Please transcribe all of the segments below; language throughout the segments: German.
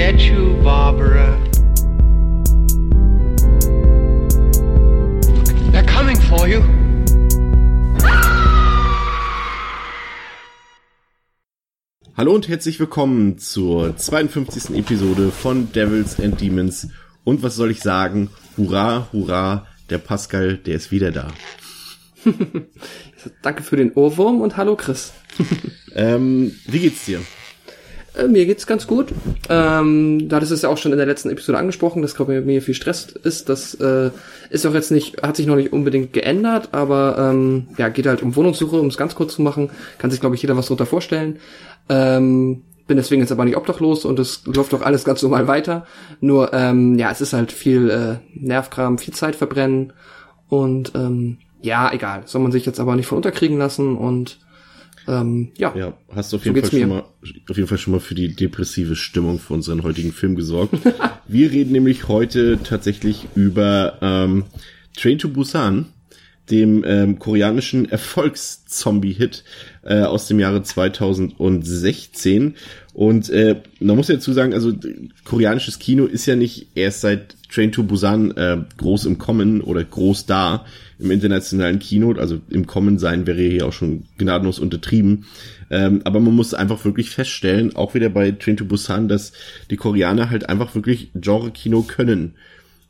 get you, Barbara. They're coming for you. Hallo und herzlich willkommen zur 52. Episode von Devils and Demons. Und was soll ich sagen? Hurra, hurra, der Pascal, der ist wieder da. Danke für den Ohrwurm und hallo Chris. ähm, wie geht's dir? Äh, mir geht's ganz gut. Ähm, da das ist ja auch schon in der letzten Episode angesprochen, dass glaube ich mir viel Stress ist. Das äh, ist auch jetzt nicht, hat sich noch nicht unbedingt geändert, aber ähm, ja, geht halt um Wohnungssuche, um es ganz kurz zu machen. Kann sich glaube ich jeder was drunter vorstellen. Ähm, bin deswegen jetzt aber nicht obdachlos und es läuft doch alles ganz normal weiter. Nur ähm, ja, es ist halt viel äh, Nervkram, viel Zeit verbrennen und ähm, ja, egal. Soll man sich jetzt aber nicht von unterkriegen lassen und ähm, ja. Ja, hast du auf jeden so Fall schon mal, auf jeden Fall schon mal für die depressive Stimmung für unseren heutigen Film gesorgt. Wir reden nämlich heute tatsächlich über ähm, Train to Busan, dem ähm, koreanischen Erfolgszombie-Hit äh, aus dem Jahre 2016. Und äh, man muss ja dazu sagen, also koreanisches Kino ist ja nicht erst seit Train to Busan äh, groß im Kommen oder groß da im internationalen Kino. Also im Kommen sein wäre hier auch schon gnadenlos untertrieben. Ähm, aber man muss einfach wirklich feststellen, auch wieder bei Train to Busan, dass die Koreaner halt einfach wirklich Genre-Kino können.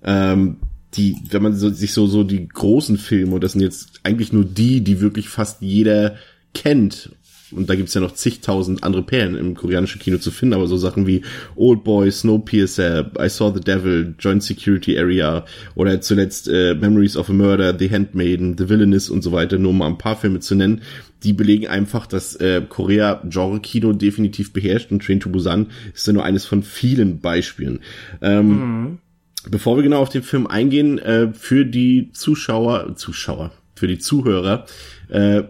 Ähm, die, wenn man so, sich so, so die großen Filme, und das sind jetzt eigentlich nur die, die wirklich fast jeder kennt und da gibt's ja noch zigtausend andere Perlen im koreanischen Kino zu finden, aber so Sachen wie Old Boy, Snowpiercer, I Saw the Devil, Joint Security Area oder zuletzt äh, Memories of a Murder, The Handmaiden, The Villainous und so weiter, nur um mal ein paar Filme zu nennen, die belegen einfach, dass äh, Korea Genre-Kino definitiv beherrscht und Train to Busan ist ja nur eines von vielen Beispielen. Ähm, mhm. Bevor wir genau auf den Film eingehen, äh, für die Zuschauer, Zuschauer, für die Zuhörer, äh,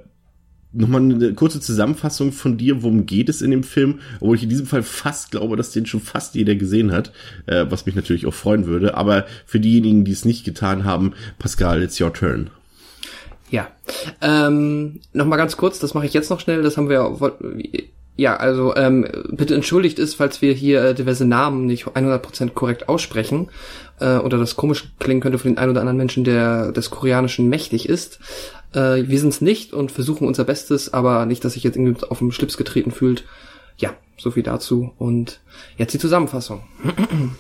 nochmal eine kurze Zusammenfassung von dir, worum geht es in dem Film, obwohl ich in diesem Fall fast glaube, dass den schon fast jeder gesehen hat, äh, was mich natürlich auch freuen würde. Aber für diejenigen, die es nicht getan haben, Pascal, it's your turn. Ja, ähm, nochmal ganz kurz, das mache ich jetzt noch schnell, das haben wir ja, also ähm, bitte entschuldigt ist, falls wir hier äh, diverse Namen nicht 100% korrekt aussprechen äh, oder das komisch klingen könnte für den einen oder anderen Menschen, der des Koreanischen mächtig ist. Äh, wir sind es nicht und versuchen unser Bestes, aber nicht, dass sich jetzt irgendwie auf dem Schlips getreten fühlt. Ja, so viel dazu. Und jetzt die Zusammenfassung.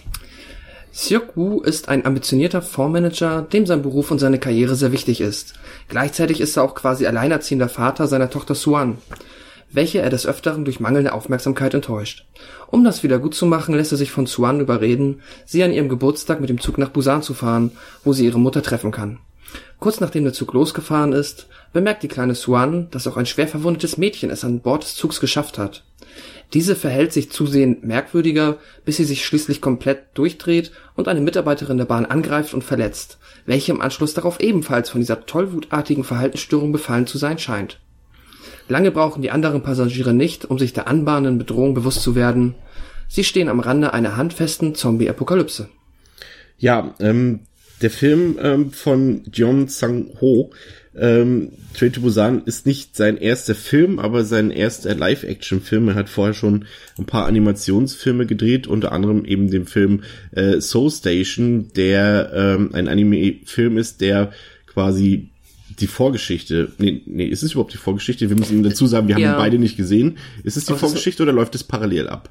Seok ist ein ambitionierter Fondsmanager, dem sein Beruf und seine Karriere sehr wichtig ist. Gleichzeitig ist er auch quasi alleinerziehender Vater seiner Tochter Suan, welche er des Öfteren durch mangelnde Aufmerksamkeit enttäuscht. Um das wieder gut zu machen, lässt er sich von Suan überreden, sie an ihrem Geburtstag mit dem Zug nach Busan zu fahren, wo sie ihre Mutter treffen kann. Kurz nachdem der Zug losgefahren ist, bemerkt die kleine Swan, dass auch ein schwer verwundetes Mädchen es an Bord des Zugs geschafft hat. Diese verhält sich zusehend merkwürdiger, bis sie sich schließlich komplett durchdreht und eine Mitarbeiterin der Bahn angreift und verletzt, welche im Anschluss darauf ebenfalls von dieser tollwutartigen Verhaltensstörung befallen zu sein scheint. Lange brauchen die anderen Passagiere nicht, um sich der anbahnenden Bedrohung bewusst zu werden. Sie stehen am Rande einer handfesten Zombie-Apokalypse. Ja, ähm, der Film ähm, von Jeon Sang-ho, ähm, Train to Busan, ist nicht sein erster Film, aber sein erster Live-Action-Film. Er hat vorher schon ein paar Animationsfilme gedreht, unter anderem eben den Film äh, Soul Station, der ähm, ein Anime-Film ist, der quasi die Vorgeschichte, nee, nee, ist es überhaupt die Vorgeschichte? Wir müssen dazu sagen, wir haben ja. ihn beide nicht gesehen. Ist es die Aber Vorgeschichte oder läuft es parallel ab?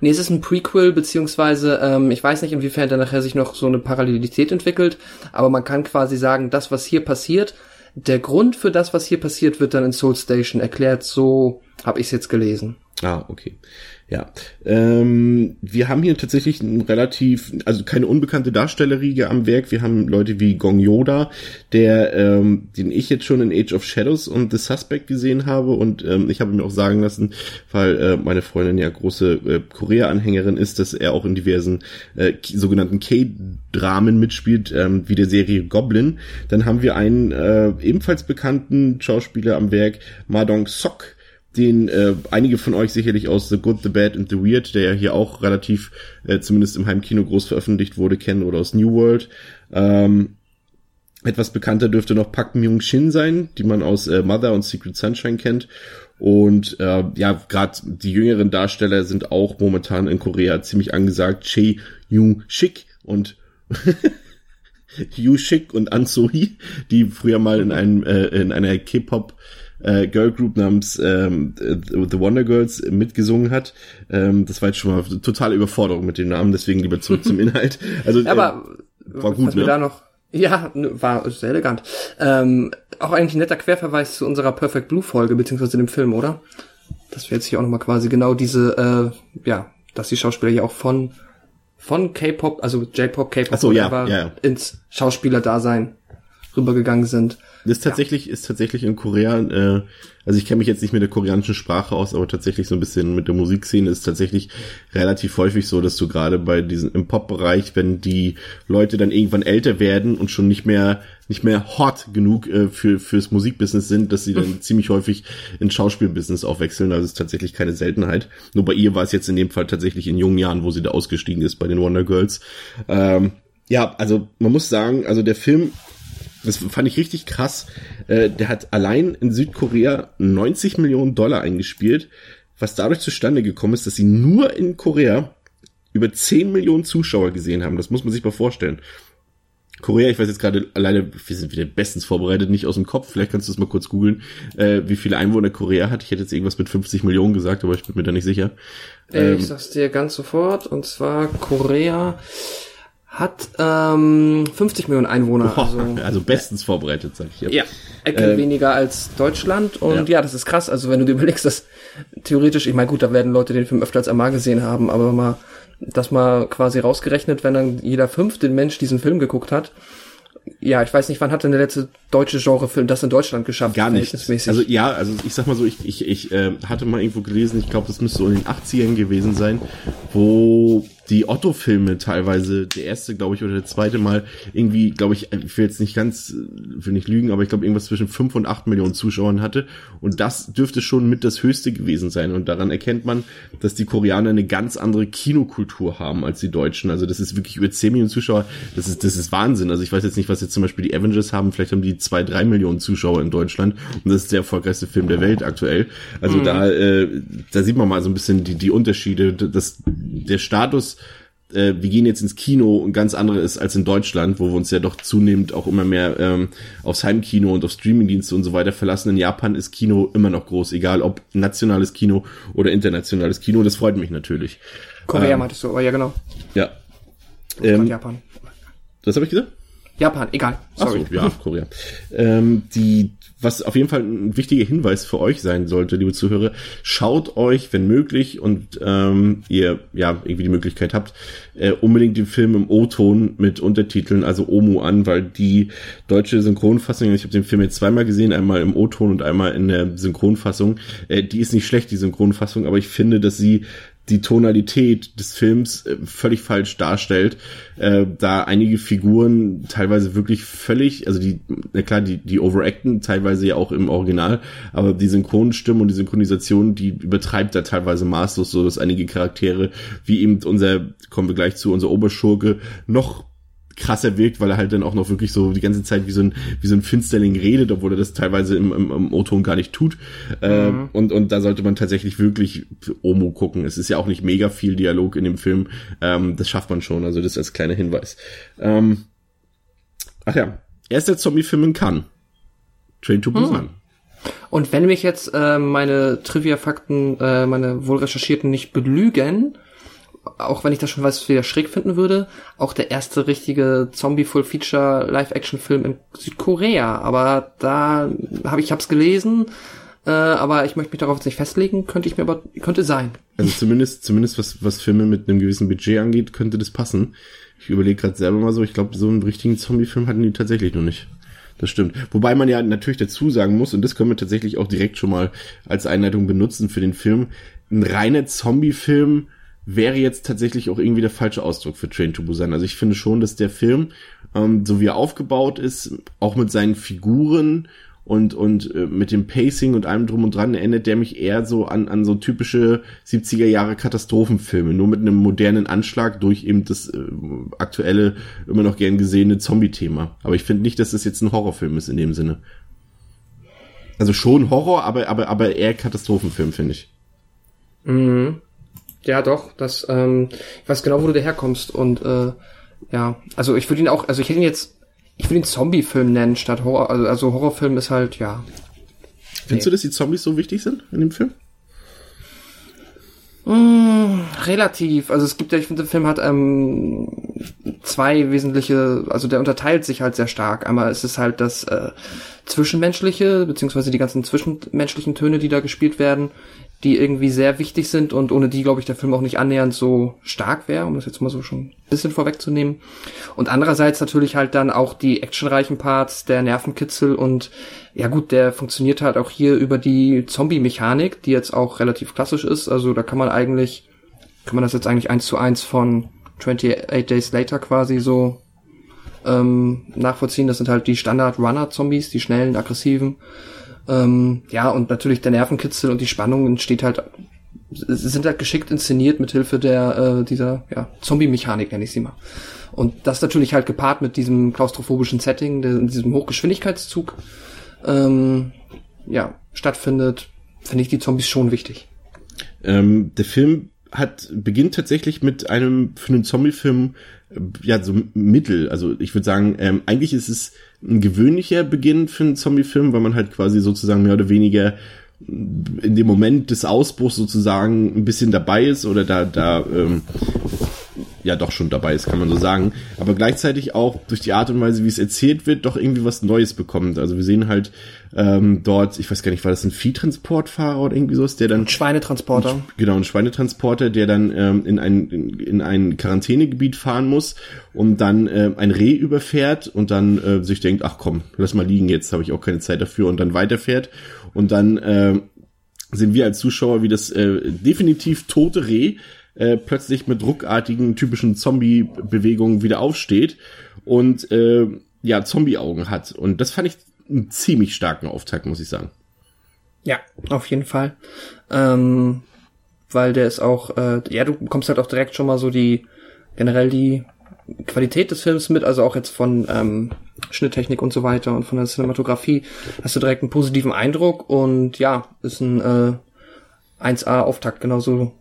Nee, es ist ein Prequel, beziehungsweise ähm, ich weiß nicht, inwiefern da nachher sich noch so eine Parallelität entwickelt, aber man kann quasi sagen, das, was hier passiert, der Grund für das, was hier passiert, wird dann in Soul Station erklärt, so habe ich es jetzt gelesen. Ah, okay. Ja, ähm, wir haben hier tatsächlich ein relativ, also keine unbekannte Darstellerriege am Werk. Wir haben Leute wie Gong Yoda, der, ähm, den ich jetzt schon in Age of Shadows und The Suspect gesehen habe und ähm, ich habe mir auch sagen lassen, weil äh, meine Freundin ja große äh, Korea-Anhängerin ist, dass er auch in diversen äh, sogenannten K-Dramen mitspielt, ähm, wie der Serie Goblin. Dann haben wir einen äh, ebenfalls bekannten Schauspieler am Werk, Madong Sok den äh, einige von euch sicherlich aus The Good, The Bad and The Weird, der ja hier auch relativ, äh, zumindest im Heimkino groß veröffentlicht wurde, kennen oder aus New World. Ähm, Etwas bekannter dürfte noch Park Myung-shin sein, die man aus äh, Mother und Secret Sunshine kennt. Und äh, ja, gerade die jüngeren Darsteller sind auch momentan in Korea ziemlich angesagt. Che Yoon-shik und Yu Shik und An Sohee, die früher mal in einem äh, in einer K-Pop äh, Girl Group namens ähm, The Wonder Girls mitgesungen hat. Ähm, das war jetzt schon mal totale Überforderung mit dem Namen, deswegen lieber zurück zum Inhalt. Also Aber äh, war gut, ne? da noch ja, ne, war sehr elegant. Ähm, auch eigentlich ein netter Querverweis zu unserer Perfect Blue Folge, beziehungsweise dem Film, oder? Dass wir jetzt hier auch nochmal quasi genau diese, äh, ja, dass die Schauspieler ja auch von, von K-Pop, also J-Pop, K-Pop, so, ja, ja, ja. ins Schauspielerdasein rübergegangen sind. Das ist tatsächlich, ist tatsächlich in Korea, äh, also ich kenne mich jetzt nicht mit der koreanischen Sprache aus, aber tatsächlich so ein bisschen mit der Musikszene ist tatsächlich relativ häufig so, dass du gerade bei diesen im Pop-Bereich, wenn die Leute dann irgendwann älter werden und schon nicht mehr nicht mehr hot genug äh, für fürs Musikbusiness sind, dass sie dann ziemlich häufig ins Schauspielbusiness auch wechseln. Also ist tatsächlich keine Seltenheit. Nur bei ihr war es jetzt in dem Fall tatsächlich in jungen Jahren, wo sie da ausgestiegen ist bei den Wonder Girls. Ähm, ja, also man muss sagen, also der Film das fand ich richtig krass. Äh, der hat allein in Südkorea 90 Millionen Dollar eingespielt, was dadurch zustande gekommen ist, dass sie nur in Korea über 10 Millionen Zuschauer gesehen haben. Das muss man sich mal vorstellen. Korea, ich weiß jetzt gerade alleine, wir sind wieder bestens vorbereitet, nicht aus dem Kopf, vielleicht kannst du es mal kurz googeln, äh, wie viele Einwohner Korea hat. Ich hätte jetzt irgendwas mit 50 Millionen gesagt, aber ich bin mir da nicht sicher. Äh, Ähm, ich sag's dir ganz sofort, und zwar Korea hat ähm, 50 Millionen Einwohner. Also, also bestens vorbereitet, sag ich. ja, Ecke Ähm, weniger als Deutschland. Und ja. ja. das ist krass. Also wenn du dir überlegst, dass theoretisch, ich meine, gut, da werden Leute den Film öfter als einmal gesehen haben, aber mal das mal quasi rausgerechnet, wenn dann jeder fünfte Mensch diesen Film geguckt hat. Ja, ich weiß nicht, wann hat denn der letzte deutsche Genrefilm das in Deutschland geschafft? Gar nicht. Also ja, also ich sag mal so, ich, ich, ich äh, hatte mal irgendwo gelesen, ich glaube, das müsste so in den 80ern gewesen sein, wo die Otto-Filme teilweise, der erste, glaube ich, oder der zweite Mal irgendwie, glaube ich, ich will jetzt nicht ganz, will nicht lügen, aber ich glaube irgendwas zwischen fünf und acht Millionen Zuschauern hatte. Und das dürfte schon mit das Höchste gewesen sein. Und daran erkennt man, dass die Koreaner eine ganz andere Kinokultur haben als die Deutschen. Also das ist wirklich über 10 Millionen Zuschauer. Das ist, das ist Wahnsinn. Also ich weiß jetzt nicht, was jetzt zum Beispiel die Avengers haben. Vielleicht haben die zwei, drei Millionen Zuschauer in Deutschland. Und das ist der erfolgreichste Film der Welt aktuell. Also da, äh, da sieht man mal so ein bisschen die, die Unterschiede. Das, der Status äh, wir gehen jetzt ins Kino ein ganz andere ist als in Deutschland, wo wir uns ja doch zunehmend auch immer mehr ähm, aufs Heimkino und auf Streamingdienste und so weiter verlassen. In Japan ist Kino immer noch groß, egal ob nationales Kino oder internationales Kino. Das freut mich natürlich. Korea ähm, meintest du, aber ja genau. Ja. Gott, Ähm, Japan. das habe ich gesagt? Japan, egal. Sorry. Ach so, ja, Korea. Ähm, die, was auf jeden Fall ein wichtiger Hinweis für euch sein sollte, liebe Zuhörer, schaut euch, wenn möglich und ähm, ihr ja irgendwie die Möglichkeit habt, äh, unbedingt den Film im O-Ton mit Untertiteln, also OMU an, weil die deutsche Synchronfassung, ich habe den Film jetzt zweimal gesehen, einmal im O-Ton und einmal in der Synchronfassung, äh, die ist nicht schlecht, die Synchronfassung, aber ich finde, dass sie die Tonalität des Films äh, völlig falsch darstellt, äh, da einige Figuren teilweise wirklich völlig, also die, na klar, die, die overacten teilweise ja auch im Original, aber die Synchronstimme und die Synchronisation, die übertreibt da teilweise maßlos, so dass einige Charaktere, wie eben unser, kommen wir gleich zu, unser Oberschurke, noch krasser wirkt, weil er halt dann auch noch wirklich so die ganze Zeit wie so ein wie so ein Finsterling redet, obwohl er das teilweise im, im, im O-Ton gar nicht tut. Äh, und und da sollte man tatsächlich wirklich Omo gucken. Es ist ja auch nicht mega viel Dialog in dem Film. Ähm, das schafft man schon. Also das als kleiner Hinweis. Ähm, ach ja, erster Zombie-Film in Cannes. Train to Busan. Und wenn mich jetzt äh, meine Trivia-Fakten, äh, meine wohl recherchierten nicht belügen, auch wenn ich das schon weiß, wieder schräg finden würde, auch der erste richtige Zombie-Full-Feature Live-Action-Film in Südkorea. Aber da habe ich hab's gelesen, äh, aber ich möchte mich darauf jetzt nicht festlegen, könnte ich mir aber, könnte sein. Also zumindest, zumindest was, was Filme mit einem gewissen Budget angeht, könnte das passen. Ich überlege gerade selber mal so, ich glaube, so einen richtigen Zombie-Film hatten die tatsächlich noch nicht. Das stimmt. Wobei man ja natürlich dazu sagen muss, und das können wir tatsächlich auch direkt schon mal als Einleitung benutzen für den Film, ein reiner Zombie-Film wäre jetzt tatsächlich auch irgendwie der falsche Ausdruck für Train to Busan. Also ich finde schon, dass der Film, ähm, so wie er aufgebaut ist, auch mit seinen Figuren und, und äh, mit dem Pacing und allem drum und dran erinnert der mich eher so an, an so typische 70er Jahre Katastrophenfilme, nur mit einem modernen Anschlag durch eben das äh, aktuelle, immer noch gern gesehene Zombie-Thema. Aber ich finde nicht, dass das jetzt ein Horrorfilm ist in dem Sinne. Also schon Horror, aber, aber, aber eher Katastrophenfilm, finde ich. Mhm. Ja, doch, das, ähm, ich weiß genau, wo du daherkommst und äh, ja, also ich würde ihn auch, also ich hätte ihn jetzt, ich würde ihn Zombie-Film nennen statt Horror, also, also Horrorfilm ist halt, ja. Findest nee. du, dass die Zombies so wichtig sind in dem Film? Mm, relativ. Also es gibt ja, ich finde, der Film hat ähm, zwei wesentliche, also der unterteilt sich halt sehr stark. Einmal ist es halt das äh, Zwischenmenschliche, beziehungsweise die ganzen zwischenmenschlichen Töne, die da gespielt werden, die irgendwie sehr wichtig sind und ohne die, glaube ich, der Film auch nicht annähernd so stark wäre, um das jetzt mal so schon ein bisschen vorwegzunehmen. Und andererseits natürlich halt dann auch die actionreichen Parts, der Nervenkitzel und ja gut, der funktioniert halt auch hier über die Zombie-Mechanik, die jetzt auch relativ klassisch ist. Also da kann man eigentlich, kann man das jetzt eigentlich eins zu eins von 28 Days Later quasi so ähm, nachvollziehen. Das sind halt die Standard-Runner-Zombies, die schnellen, aggressiven. Ähm, ja, und natürlich der Nervenkitzel und die Spannung entsteht halt, sind halt geschickt inszeniert mit Hilfe der, äh, dieser, ja, Zombie-Mechanik, nenne ich sie mal. Und das natürlich halt gepaart mit diesem klaustrophobischen Setting, der, diesem Hochgeschwindigkeitszug, ähm, ja, stattfindet, finde ich die Zombies schon wichtig. Ähm, der Film hat beginnt tatsächlich mit einem für einen Zombie-Film ja so Mittel. Also ich würde sagen, ähm, eigentlich ist es ein gewöhnlicher Beginn für einen Zombie-Film, weil man halt quasi sozusagen mehr oder weniger in dem Moment des Ausbruchs sozusagen ein bisschen dabei ist oder da da ähm, ja doch schon dabei ist, kann man so sagen. Aber gleichzeitig auch durch die Art und Weise, wie es erzählt wird, doch irgendwie was Neues bekommt. Also wir sehen halt ähm, dort, ich weiß gar nicht, war das ein Viehtransportfahrer oder irgendwie sowas, der dann. Schweinetransporter. Ein, genau, ein Schweinetransporter, der dann ähm, in, ein, in, in ein Quarantänegebiet fahren muss und dann äh, ein Reh überfährt und dann äh, sich denkt, ach komm, lass mal liegen, jetzt habe ich auch keine Zeit dafür und dann weiterfährt. Und dann äh, sehen wir als Zuschauer, wie das äh, definitiv tote Reh äh, plötzlich mit ruckartigen, typischen Zombie-Bewegungen wieder aufsteht und äh, ja, Zombie-Augen hat. Und das fand ich einen ziemlich starken Auftakt, muss ich sagen. Ja, auf jeden Fall. Ähm, weil der ist auch, äh, ja, du bekommst halt auch direkt schon mal so die, generell die Qualität des Films mit, also auch jetzt von ähm, Schnitttechnik und so weiter und von der Cinematografie, hast du direkt einen positiven Eindruck und ja, ist ein äh, 1A-Auftakt, genauso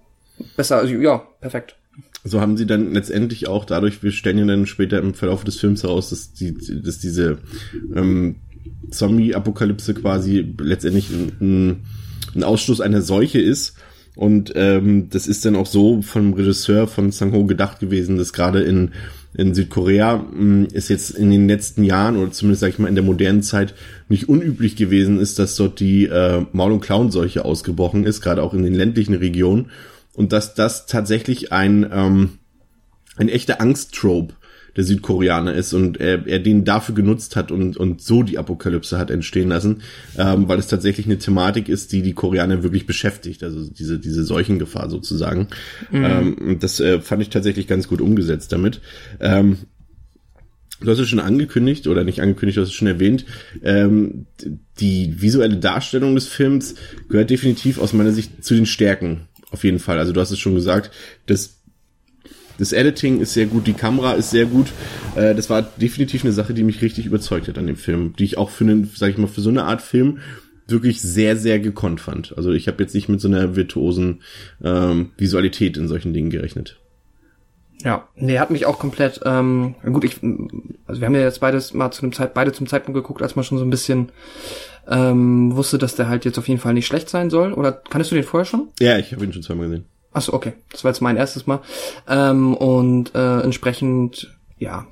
besser, also ja, perfekt. So haben sie dann letztendlich auch dadurch, wir stellen ja dann später im Verlauf des Films heraus, dass, die, dass diese ähm, Zombie-Apokalypse quasi letztendlich ein, ein Ausschluss einer Seuche ist. Und ähm, das ist dann auch so vom Regisseur von Sang-ho gedacht gewesen, dass gerade in, in Südkorea mh, ist jetzt in den letzten Jahren oder zumindest sag ich mal in der modernen Zeit nicht unüblich gewesen ist, dass dort die äh, Maul- und Klauenseuche ausgebrochen ist, gerade auch in den ländlichen Regionen und dass das tatsächlich ein, ähm, ein echter Angsttrope der Südkoreaner ist und er, er den dafür genutzt hat und, und so die Apokalypse hat entstehen lassen, ähm, weil es tatsächlich eine Thematik ist, die die Koreaner wirklich beschäftigt, also diese, diese Seuchengefahr sozusagen. Mhm. Ähm, das äh, fand ich tatsächlich ganz gut umgesetzt damit. Ähm, Du hast es schon angekündigt oder nicht angekündigt, du hast es schon erwähnt. Ähm, die visuelle Darstellung des Films gehört definitiv aus meiner Sicht zu den Stärken auf jeden Fall. Also du hast es schon gesagt, das das Editing ist sehr gut, die Kamera ist sehr gut. Äh, das war definitiv eine Sache, die mich richtig überzeugt hat an dem Film, die ich auch für einen, sag ich mal, für so eine Art Film wirklich sehr, sehr gekonnt fand. Also ich habe jetzt nicht mit so einer virtuosen ähm, Visualität in solchen Dingen gerechnet. Ja, nee, hat mich auch komplett, ähm, gut, ich, also wir haben ja jetzt beides mal zu dem Zeit, beide zum Zeitpunkt geguckt, als man schon so ein bisschen ähm, wusste, dass der halt jetzt auf jeden Fall nicht schlecht sein soll. Oder kannst du den vorher schon? Ja, ich habe ihn schon zweimal gesehen. Achso, okay. Das war jetzt mein erstes Mal. Ähm, und äh, entsprechend, ja,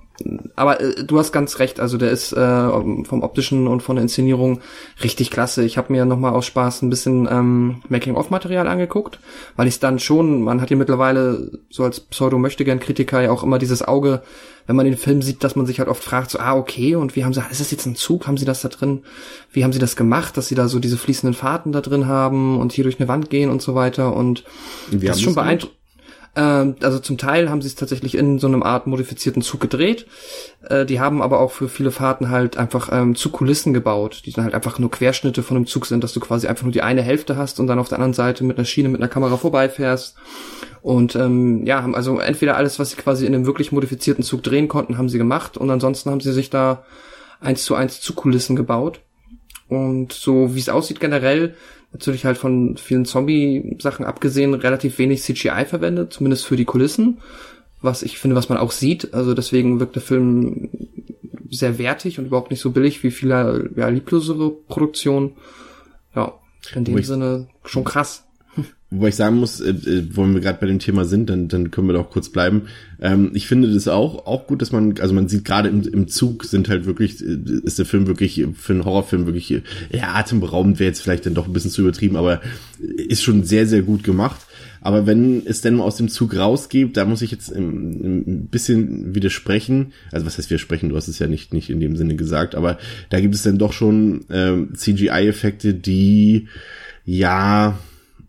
aber äh, du hast ganz recht, also der ist äh, vom optischen und von der Inszenierung richtig klasse. Ich habe mir nochmal aus Spaß ein bisschen ähm, Making-of-Material angeguckt, weil ich dann schon, man hat ja mittlerweile so als Pseudo-Möchtegern-Kritiker ja auch immer dieses Auge, wenn man den Film sieht, dass man sich halt oft fragt, so, ah, okay, und wie haben sie, ist das jetzt ein Zug, haben sie das da drin, wie haben sie das gemacht, dass sie da so diese fließenden Fahrten da drin haben und hier durch eine Wand gehen und so weiter? Und wie das ist schon beeindruckend Ähm, also zum Teil haben sie es tatsächlich in so einem Art modifizierten Zug gedreht. Äh, die haben aber auch für viele Fahrten halt einfach ähm, Zugkulissen gebaut, die dann halt einfach nur Querschnitte von einem Zug sind, dass du quasi einfach nur die eine Hälfte hast und dann auf der anderen Seite mit einer Schiene mit einer Kamera vorbeifährst. Und ähm, ja, haben also entweder alles, was sie quasi in einem wirklich modifizierten Zug drehen konnten, haben sie gemacht und ansonsten haben sie sich da eins zu eins Zugkulissen gebaut. Und so wie es aussieht generell, natürlich halt von vielen Zombie-Sachen abgesehen, relativ wenig CGI verwendet, zumindest für die Kulissen. Was ich finde, was man auch sieht. Also deswegen wirkt der Film sehr wertig und überhaupt nicht so billig wie viele ja, lieblosere Produktionen. Ja, in dem Sinne schon krass. Wobei ich sagen muss, äh, äh, wo wir gerade bei dem Thema sind, dann, dann können wir doch kurz bleiben. Ähm, ich finde das auch, auch gut, dass man, also man sieht gerade im, im Zug sind halt wirklich, äh, ist der Film wirklich für einen Horrorfilm wirklich, ja, atemberaubend wäre jetzt vielleicht dann doch ein bisschen zu übertrieben, aber ist schon sehr, sehr gut gemacht. Aber wenn es denn mal aus dem Zug rausgeht, da muss ich jetzt ein, bisschen widersprechen. Also was heißt widersprechen? Du hast es ja nicht, nicht in dem Sinne gesagt, aber da gibt es dann doch schon ähm, CGI-Effekte, die ja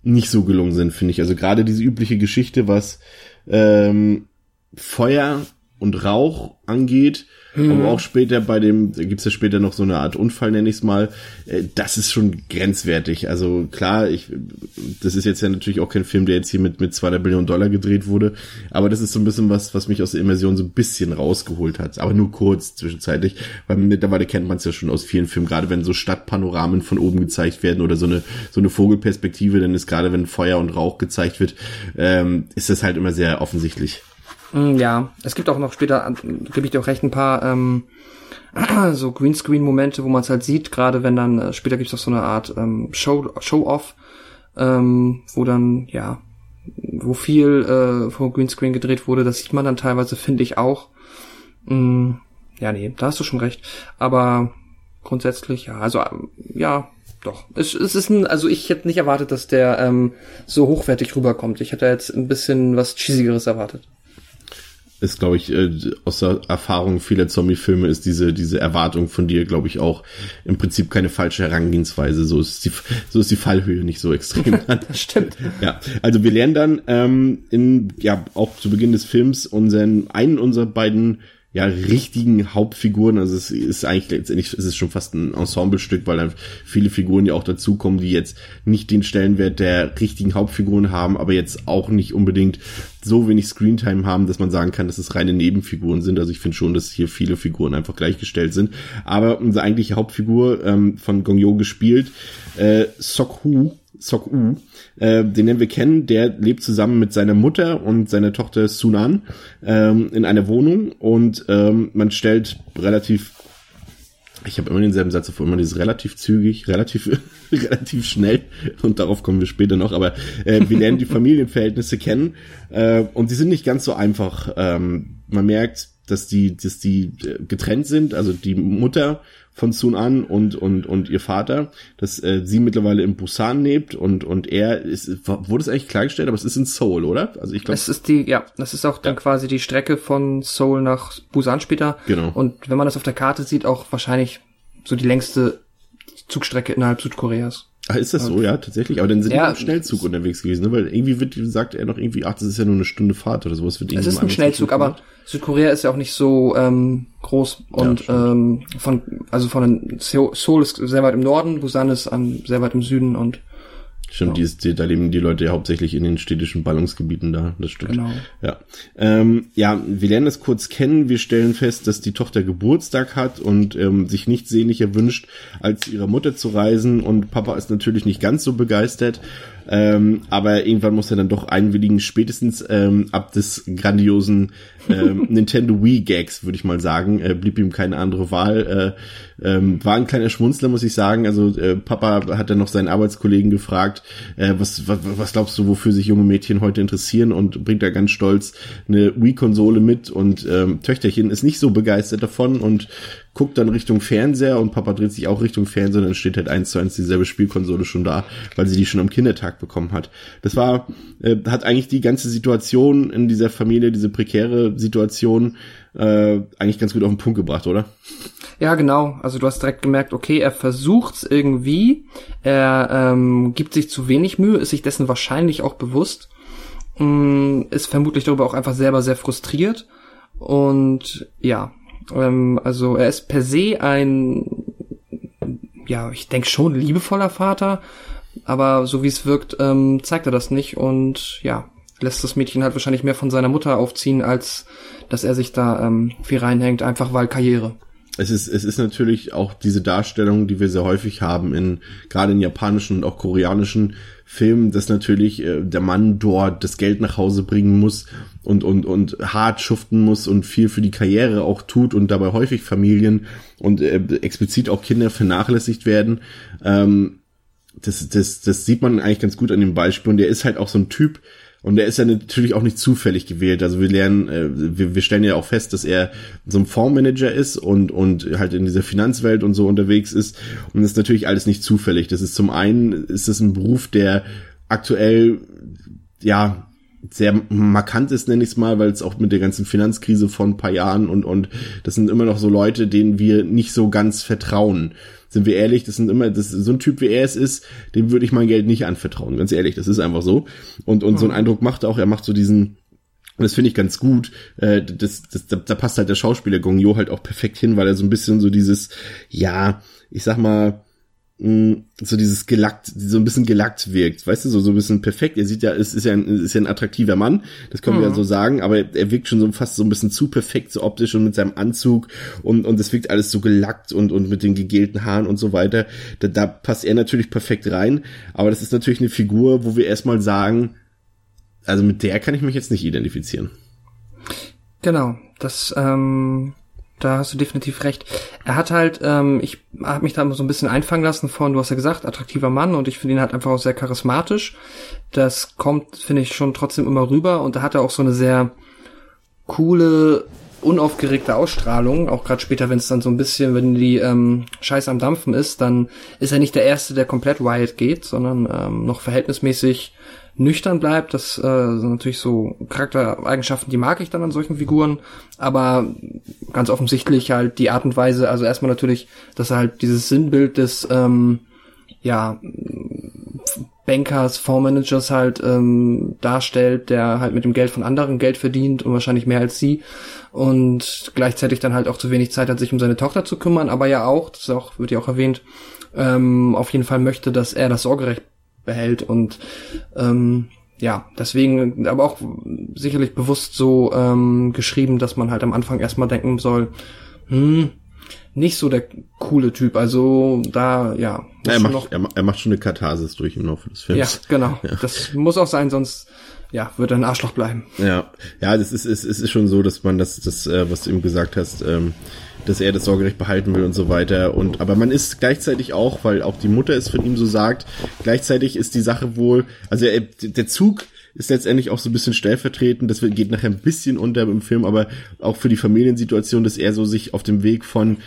nicht so gelungen sind, finde ich. Also gerade diese übliche Geschichte, was ähm, Feuer und Rauch angeht, mhm. aber auch später bei dem, gibt's ja später noch so eine Art Unfall, nenne ich es mal, äh, das ist schon grenzwertig. Also klar, ich, das ist jetzt ja natürlich auch kein Film, der jetzt hier mit, mit 200 Billionen Dollar gedreht wurde, aber das ist so ein bisschen was, was mich aus der Immersion so ein bisschen rausgeholt hat. Aber nur kurz zwischenzeitlich, weil mittlerweile kennt man es ja schon aus vielen Filmen, gerade wenn so Stadtpanoramen von oben gezeigt werden oder so eine, so eine Vogelperspektive, dann ist gerade wenn Feuer und Rauch gezeigt wird, ähm, ist das halt immer sehr offensichtlich. Mm, ja, es gibt auch noch später, gebe ich dir auch recht, ein paar ähm, so Greenscreen-Momente, wo man es halt sieht, gerade wenn dann, äh, später gibt es auch so eine Art ähm, Show, Show-Off, ähm, wo dann, ja, wo viel äh, vor Greenscreen gedreht wurde, das sieht man dann teilweise, finde ich auch. Mm, ja, nee, da hast du schon recht. Aber grundsätzlich, ja, also ja, doch. Es, es ist ein, also ich hätte nicht erwartet, dass der ähm, so hochwertig rüberkommt. Ich hätte jetzt ein bisschen was Cheesigeres erwartet ist, glaube ich, äh, aus der Erfahrung vieler Zombie-Filme ist diese, diese Erwartung von dir, glaube ich, auch im Prinzip keine falsche Herangehensweise. So ist die, so ist die Fallhöhe nicht so extrem. das stimmt. Ja, also wir lernen dann ähm, in, ja, auch zu Beginn des Films unseren, einen unserer beiden ja, richtigen Hauptfiguren. Also es ist eigentlich letztendlich, es ist schon fast ein Ensemblestück, weil dann viele Figuren ja auch dazukommen, die jetzt nicht den Stellenwert der richtigen Hauptfiguren haben, aber jetzt auch nicht unbedingt so wenig Screentime haben, dass man sagen kann, dass es reine Nebenfiguren sind. Also ich finde schon, dass hier viele Figuren einfach gleichgestellt sind. Aber unsere eigentliche Hauptfigur ähm, von Gong Yo gespielt, äh, Sok Hu, Sok U, äh, den nennen wir kennen, der lebt zusammen mit seiner Mutter und seiner Tochter Sunan ähm, in einer Wohnung. Und ähm, man stellt relativ ich habe immer denselben Satz davor, immer dieses relativ zügig, relativ, relativ schnell. Und darauf kommen wir später noch, aber äh, wir lernen die Familienverhältnisse kennen. Äh, und die sind nicht ganz so einfach. Ähm, man merkt, dass die, dass die äh, getrennt sind, also die Mutter von Sun An und und und ihr Vater, dass äh, sie mittlerweile in Busan lebt und und er ist wurde es eigentlich klargestellt, aber es ist in Seoul, oder? Also ich glaube, es ist die ja, das ist auch dann ja. quasi die Strecke von Seoul nach Busan später. Genau. Und wenn man das auf der Karte sieht, auch wahrscheinlich so die längste Zugstrecke innerhalb Südkoreas. Ah, ist das so, ja, tatsächlich. Aber dann sind ja, die im Schnellzug unterwegs gewesen, ne? Weil irgendwie wird, sagt er noch irgendwie, ach, das ist ja nur eine Stunde Fahrt oder sowas. Wird es ist ein Schnellzug, aber Südkorea ist ja auch nicht so ähm, groß und ja, ähm, von also von Seoul ist sehr weit im Norden, Busan ist um, sehr weit im Süden und Stimmt, die, die, da leben die Leute ja hauptsächlich in den städtischen Ballungsgebieten da, das stimmt. Genau. Ja. Ähm, ja, wir lernen das kurz kennen. Wir stellen fest, dass die Tochter Geburtstag hat und ähm, sich nichts sehnlicher wünscht, als zu ihrer Mutter zu reisen. Und Papa ist natürlich nicht ganz so begeistert. Ähm, aber irgendwann muss er dann doch einwilligen, spätestens ähm, ab des grandiosen ähm, Nintendo Wii Gags, würde ich mal sagen, äh, blieb ihm keine andere Wahl. Äh, ähm, war ein kleiner Schmunzler, muss ich sagen. Also äh, Papa hat dann noch seinen Arbeitskollegen gefragt, äh, was, was, was glaubst du, wofür sich junge Mädchen heute interessieren und bringt da ganz stolz eine Wii-Konsole mit und ähm, Töchterchen ist nicht so begeistert davon und guckt dann Richtung Fernseher und Papa dreht sich auch Richtung Fernseher, dann steht halt eins zu eins dieselbe Spielkonsole schon da, weil sie die schon am Kindertag bekommen hat. Das war, äh, hat eigentlich die ganze Situation in dieser Familie, diese prekäre Situation, äh, eigentlich ganz gut auf den Punkt gebracht, oder? Ja, genau. Also du hast direkt gemerkt, okay, er versucht's irgendwie, er ähm, gibt sich zu wenig Mühe, ist sich dessen wahrscheinlich auch bewusst mh, mm, ist vermutlich darüber auch einfach selber sehr frustriert. Und ja, ähm, also er ist per se ein, ja, ich denke schon liebevoller Vater, aber so wie es wirkt, ähm, zeigt er das nicht und ja, lässt das Mädchen halt wahrscheinlich mehr von seiner Mutter aufziehen, als dass er sich da ähm, viel reinhängt, einfach weil Karriere es ist, es ist natürlich auch diese Darstellung, die wir sehr häufig haben in, gerade in japanischen und auch koreanischen Filmen, dass natürlich äh, der Mann dort das Geld nach Hause bringen muss und, und, und hart schuften muss und viel für die Karriere auch tut und dabei häufig Familien und äh, explizit auch Kinder vernachlässigt werden. Ähm, das, das, das sieht man eigentlich ganz gut an dem Beispiel und der ist halt auch so ein Typ, und er ist ja natürlich auch nicht zufällig gewählt. Also wir lernen, äh, wir, wir stellen ja auch fest, dass er so ein Fondsmanager ist und, und halt in dieser Finanzwelt und so unterwegs ist. Und das ist natürlich alles nicht zufällig. Das ist zum einen, ist das ein Beruf, der aktuell, ja, sehr markant ist, nenne ich es mal, weil es auch mit der ganzen Finanzkrise von ein paar Jahren und, und das sind immer noch so Leute, denen wir nicht so ganz vertrauen sind wir ehrlich, das sind immer, das so ein Typ wie er es ist, dem würde ich mein Geld nicht anvertrauen, ganz ehrlich, das ist einfach so. Und, und mhm. so ein Eindruck macht er auch, er macht so diesen, und das finde ich ganz gut. Äh, das, das, da, da passt halt der Schauspieler Gong Yo halt auch perfekt hin, weil er so ein bisschen so dieses, ja, ich sag mal, so dieses gelackt, so ein bisschen gelackt wirkt, weißt du, so, so ein bisschen perfekt. Er sieht ja, es ist ja ein, ist ja ein attraktiver Mann, das können mhm. wir ja mhm. so sagen, aber er wirkt schon so fast so ein bisschen zu perfekt, so optisch und mit seinem Anzug und, und das wirkt alles so gelackt und, und mit den gegelten Haaren und so weiter. Da, da passt er natürlich perfekt rein, aber das ist natürlich eine Figur, wo wir erstmal sagen, also mit der kann ich mich jetzt nicht identifizieren. Genau, das, ähm, da hast du definitiv recht. Er hat halt, ähm, ich habe mich da so ein bisschen einfangen lassen von, du hast ja gesagt, attraktiver Mann und ich finde ihn halt einfach auch sehr charismatisch. Das kommt, finde ich, schon trotzdem immer rüber und da hat er auch so eine sehr coole, unaufgeregte Ausstrahlung, auch gerade später, wenn es dann so ein bisschen, wenn die ähm, Scheiße am Dampfen ist, dann ist er nicht der Erste, der komplett wild geht, sondern ähm, noch verhältnismäßig nüchtern bleibt. Das äh, sind natürlich so Charaktereigenschaften, die mag ich dann an solchen Figuren, aber ganz offensichtlich halt die Art und Weise, also erstmal natürlich, dass er halt dieses Sinnbild des ähm, ja Bankers, Fondsmanagers halt ähm, darstellt, der halt mit dem Geld von anderen Geld verdient und wahrscheinlich mehr als sie und gleichzeitig dann halt auch zu wenig Zeit hat, sich um seine Tochter zu kümmern, aber ja auch, das auch, wird ja auch erwähnt, ähm, auf jeden Fall möchte, dass er das Sorgerecht behält und ähm, ja, deswegen aber auch sicherlich bewusst so ähm, geschrieben, dass man halt am Anfang erstmal denken soll, hm, nicht so der coole Typ. Also da, ja. er, macht, noch, er, macht schon eine Katharsis durch im Laufe des Films. Ja, genau. Ja. Das muss auch sein, sonst ja, wird er ein Arschloch bleiben. Ja, ja, das ist, es ist, ist schon so, dass man das, das, äh, was du eben gesagt hast, ähm, dass er das Sorgerecht behalten will und so weiter. Und aber man ist gleichzeitig auch, weil auch die Mutter es von ihm so sagt, gleichzeitig ist die Sache wohl, also er, der Zug ist letztendlich auch so ein bisschen stellvertretend, das geht nachher ein bisschen unter im Film, aber auch für die Familiensituation, dass er so sich auf dem Weg von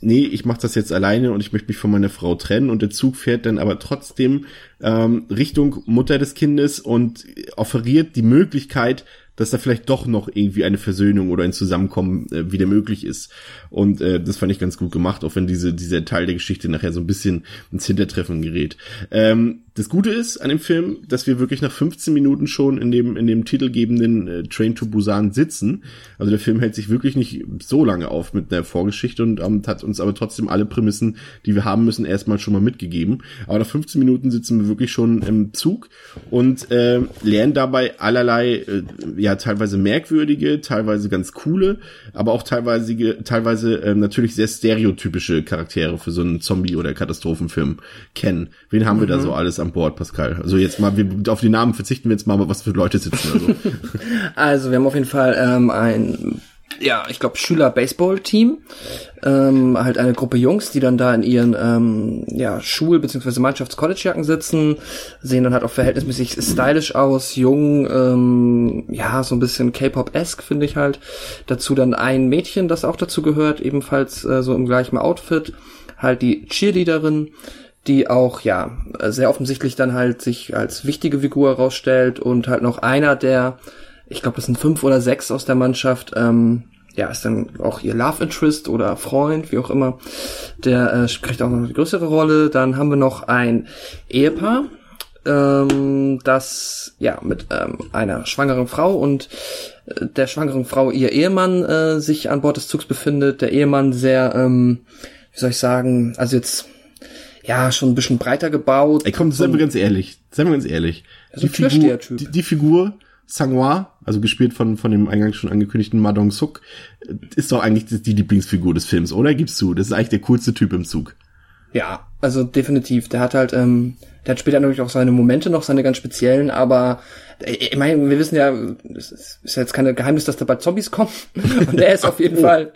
nee, ich mache das jetzt alleine und ich möchte mich von meiner Frau trennen und der Zug fährt dann aber trotzdem ähm, Richtung Mutter des Kindes und offeriert die Möglichkeit, dass da vielleicht doch noch irgendwie eine Versöhnung oder ein Zusammenkommen äh, wieder möglich ist. Und äh, das fand ich ganz gut gemacht, auch wenn diese, dieser Teil der Geschichte nachher so ein bisschen ins Hintertreffen gerät. Ähm, das Gute ist an dem Film, dass wir wirklich nach 15 Minuten schon in dem, in dem titelgebenden äh, Train to Busan sitzen. Also der Film hält sich wirklich nicht so lange auf mit einer Vorgeschichte und ähm, hat uns aber trotzdem alle Prämissen, die wir haben müssen, erstmal schon mal mitgegeben. Aber nach 15 Minuten sitzen wir wirklich schon im Zug und äh, lernen dabei allerlei, äh, ja, teilweise merkwürdige, teilweise ganz coole, aber auch teilweise, teilweise äh, natürlich sehr stereotypische Charaktere für so einen Zombie- oder Katastrophenfilm kennen. Wen haben mhm. wir da mhm. so alles an Bord, Pascal? Also jetzt mal, wir, auf die Namen verzichten wir jetzt mal, was für Leute sitzen. Also, also wir haben auf jeden Fall ähm, ein ja, ich glaube Schüler-Baseball-Team, ähm, halt eine Gruppe Jungs, die dann da in ihren ähm, ja, Schul- bzw. Mannschafts-College-Jacken sitzen, sehen dann halt auch verhältnismäßig stylisch aus, jung, ähm, ja, so ein bisschen K-Pop-esque finde ich halt. Dazu dann ein Mädchen, das auch dazu gehört, ebenfalls äh, so im gleichen Outfit, halt die Cheerleaderin, die auch, ja, sehr offensichtlich dann halt sich als wichtige Figur herausstellt und halt noch einer der, ich glaube, das sind fünf oder sechs aus der Mannschaft, ähm, ja, ist dann auch ihr Love Interest oder Freund, wie auch immer. Der äh, kriegt auch noch eine größere Rolle. Dann haben wir noch ein Ehepaar, ähm, dass ja mit ähm, einer schwangeren Frau und äh, der schwangeren Frau ihr Ehemann äh, sich an Bord des Zugs befindet. Der Ehemann sehr, ähm, wie soll ich sagen, also jetzt ja schon ein bisschen breiter gebaut. Ey, komm, seien wir ganz ehrlich, seien wir ganz ehrlich. Also die, Figur, die, die Figur Sangwa, also gespielt von, von dem eingangs schon angekündigten Ma Dong-suk, ist doch eigentlich die, Lieblingsfigur des Films, oder? Gibst du? Das ist eigentlich der coolste Typ im Zug. Ja, also definitiv. Der hat halt, ähm, der hat später natürlich auch seine Momente noch, seine ganz speziellen, aber ich meine, wir wissen ja, es ist ist ja jetzt keine Geheimnis, dass da bald Zombies kommen. Und er ist auf jeden Fall,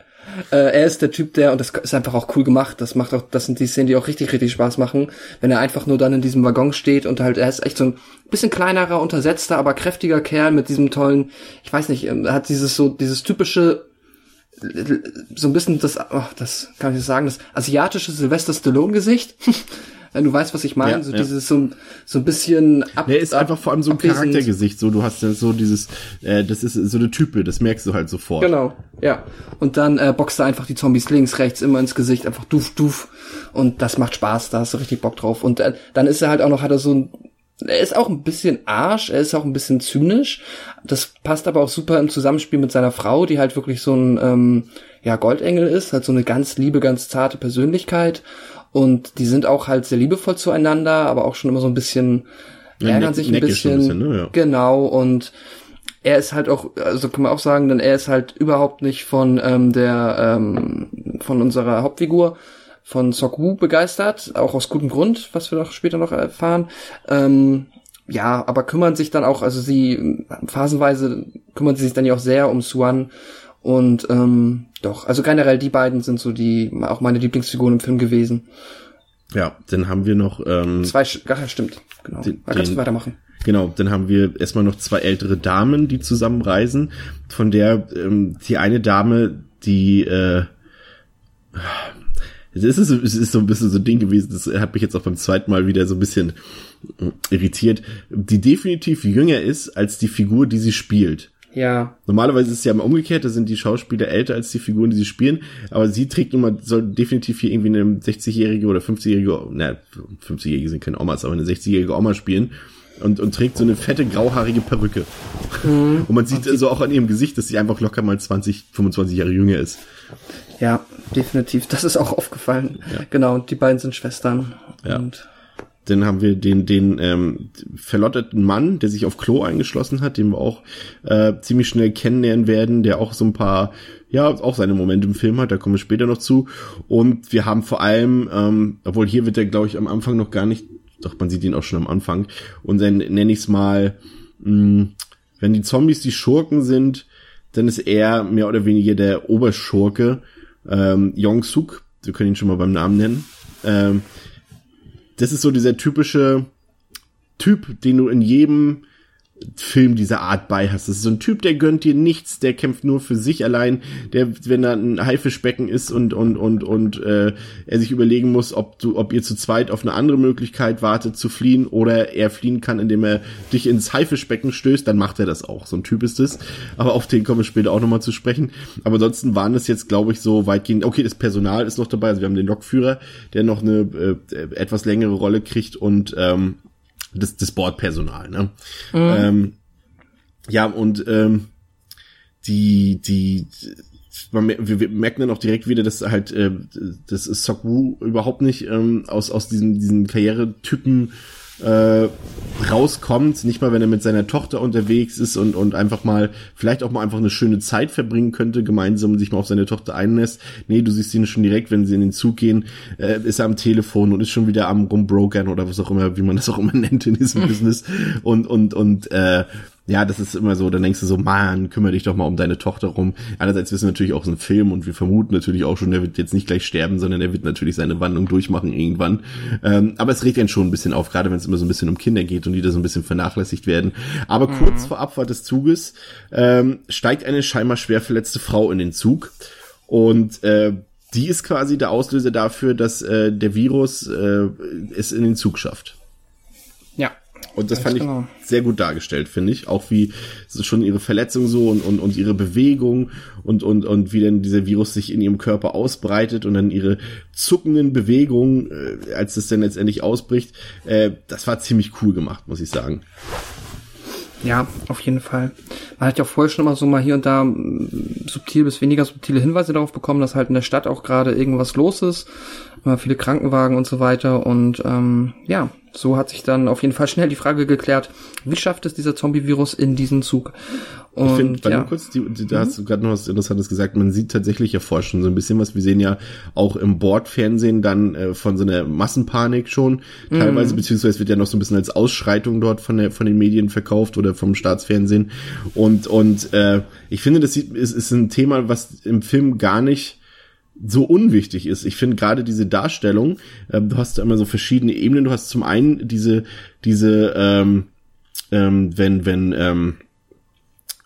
äh, er ist der Typ, der, und das ist einfach auch cool gemacht, das macht auch, das sind die Szenen, die auch richtig, richtig Spaß machen, wenn er einfach nur dann in diesem Waggon steht und halt, er ist echt so ein bisschen kleinerer, untersetzter, aber kräftiger Kerl mit diesem tollen, ich weiß nicht, ähm, er hat dieses so, dieses typische so ein bisschen das, oh, das kann ich nicht sagen, das asiatische Sylvester Stallone-Gesicht. Du weißt, was ich meine, Ja, so ja. dieses so, so ein bisschen ab, Der ist einfach vor allem so ein abwesend. Charaktergesicht, so du hast ja so dieses, äh, das ist so eine Type, das merkst du halt sofort. Genau, ja. Und dann äh, boxt er einfach die Zombies links, rechts immer ins Gesicht, einfach duf, duf. Und das macht Spaß, da hast du richtig Bock drauf. Und äh, dann ist er halt auch noch, hat er so ein, er ist auch ein bisschen Arsch, er ist auch ein bisschen zynisch. Das passt aber auch super im Zusammenspiel mit seiner Frau, die halt wirklich so ein, ähm, ja, Goldengel ist, halt so eine ganz liebe, ganz zarte Persönlichkeit. Und die sind auch halt sehr liebevoll zueinander, aber auch schon immer so ein bisschen, Ja, ärgern neck- sich ein neckisch ein bisschen. bisschen, ne? Ja. Genau, und er ist halt auch, also kann man auch sagen, denn er ist halt überhaupt nicht von ähm, der ähm, von unserer Hauptfigur von Sok Woo begeistert, auch aus gutem Grund, was wir noch später noch erfahren. Ähm, ja, aber kümmern sich dann auch, also sie phasenweise kümmern sie sich dann ja auch sehr um Suan und ähm, doch, also generell die beiden sind so die auch meine Lieblingsfiguren im Film gewesen. Ja, dann haben wir noch, ähm, Zwei, Sch- ja, stimmt, genau. Den- da kannst du weitermachen. Genau, dann haben wir erstmal noch zwei ältere Damen, die zusammenreisen. Von der ähm, die eine Dame, die äh, es ist, so- es ist so ein bisschen so ein Ding gewesen, das hat mich jetzt auch beim zweiten Mal wieder so ein bisschen äh, irritiert, die definitiv jünger ist als die Figur, die sie spielt. Ja, Normalerweise ist es ja immer umgekehrt, da sind die Schauspieler älter als die Figuren, die sie spielen, aber sie trägt nun mal, soll definitiv hier irgendwie eine 60-jährige oder 50-jährige, na, 50-jährige sind keine Omas, aber eine 60-jährige Oma spielen und, und trägt so eine fette grauhaarige Perücke. Und man sieht also auch an ihrem Gesicht, dass sie einfach locker mal 20, 25 Jahre jünger ist. Ja, definitiv. Das ist auch aufgefallen. Genau, und die beiden sind Schwestern. Ja. Und Dann haben wir den, den ähm, verlotterten Mann, der sich auf Klo eingeschlossen hat, den wir auch äh, ziemlich schnell kennenlernen werden, der auch so ein paar, ja, auch seine Momente im Film hat, da kommen wir später noch zu. Und wir haben vor allem, ähm, obwohl hier wird er, glaube ich, am Anfang noch gar nicht, doch man sieht ihn auch schon am Anfang, und dann nenne ich es mal, mh, wenn die Zombies die Schurken sind, dann ist er mehr oder weniger der Oberschurke, ähm, Yong-Suk, wir können ihn schon mal beim Namen nennen. Ähm, das ist so dieser typische Typ, den du in jedem Film dieser Art bei hast. Das ist so ein Typ, der gönnt dir nichts, der kämpft nur für sich allein, der, wenn da ein Haifischbecken ist und und und und äh, er sich überlegen muss, ob du, ob ihr zu zweit auf eine andere Möglichkeit wartet zu fliehen oder er fliehen kann, indem er dich ins Haifischbecken stößt, dann macht er das auch. So ein Typ ist es. Aber auf den kommen wir später auch nochmal zu sprechen. Aber ansonsten waren es jetzt, glaube ich, so weitgehend. Okay, das Personal ist noch dabei. Also wir haben den Lokführer, der noch eine äh, etwas längere Rolle kriegt und ähm, das, das Bordpersonal, ne? Ähm, ja, und ähm, die, die, man, wir, wir merken dann auch direkt wieder, dass halt äh, das ist Sokwu überhaupt nicht ähm, aus, aus diesem, diesen Karrieretypen äh, rauskommt, nicht mal wenn er mit seiner Tochter unterwegs ist und, und einfach mal, vielleicht auch mal einfach eine schöne Zeit verbringen könnte, gemeinsam sich mal auf seine Tochter einlässt. Nee, du siehst ihn schon direkt, wenn sie in den Zug gehen, äh, ist er am Telefon und ist schon wieder am rumbrokern oder was auch immer, wie man das auch immer nennt in diesem Business. Und, und, und äh, ja, das ist immer so, dann denkst du so, man, kümmere dich doch mal um deine Tochter rum. Einerseits wissen wir natürlich auch, es ist ein Film und wir vermuten natürlich auch schon, der wird jetzt nicht gleich sterben, sondern er wird natürlich seine Wandlung durchmachen irgendwann. Ähm, aber es regt einen schon ein bisschen auf, gerade wenn es immer so ein bisschen um Kinder geht und die da so ein bisschen vernachlässigt werden. Aber kurz vor Abfahrt des Zuges ähm, steigt eine scheinbar schwer verletzte Frau in den Zug und äh, die ist quasi der Auslöser dafür, dass äh, der Virus äh, es in den Zug schafft. Und das fand genau. ich sehr gut dargestellt, finde ich. Auch wie schon ihre Verletzung so und, und, und ihre Bewegung und, und, und wie dann dieser Virus sich in ihrem Körper ausbreitet und dann ihre zuckenden Bewegungen, äh, als es dann letztendlich ausbricht. Äh, das war ziemlich cool gemacht, muss ich sagen. Ja, auf jeden Fall. Man hat ja auch vorher schon immer so mal hier und da subtil bis weniger subtile Hinweise darauf bekommen, dass halt in der Stadt auch gerade irgendwas los ist. Immer viele Krankenwagen und so weiter. Und ähm, ja, so hat sich dann auf jeden Fall schnell die Frage geklärt, wie schafft es dieser Zombie-Virus in diesen Zug? Und, ich finde, ja. kurz, die, die, da hast du gerade noch was Interessantes gesagt, man sieht tatsächlich ja vorher schon so ein bisschen was. Wir sehen ja auch im Bordfernsehen dann äh, von so einer Massenpanik schon teilweise, mhm. beziehungsweise wird ja noch so ein bisschen als Ausschreitung dort von, der, von den Medien verkauft oder vom Staatsfernsehen. Und, und äh, ich finde, das ist, ist ein Thema, was im Film gar nicht so unwichtig ist. Ich finde gerade diese Darstellung, äh, du hast immer so verschiedene Ebenen. Du hast zum einen diese, diese, ähm, ähm, wenn, wenn, ähm,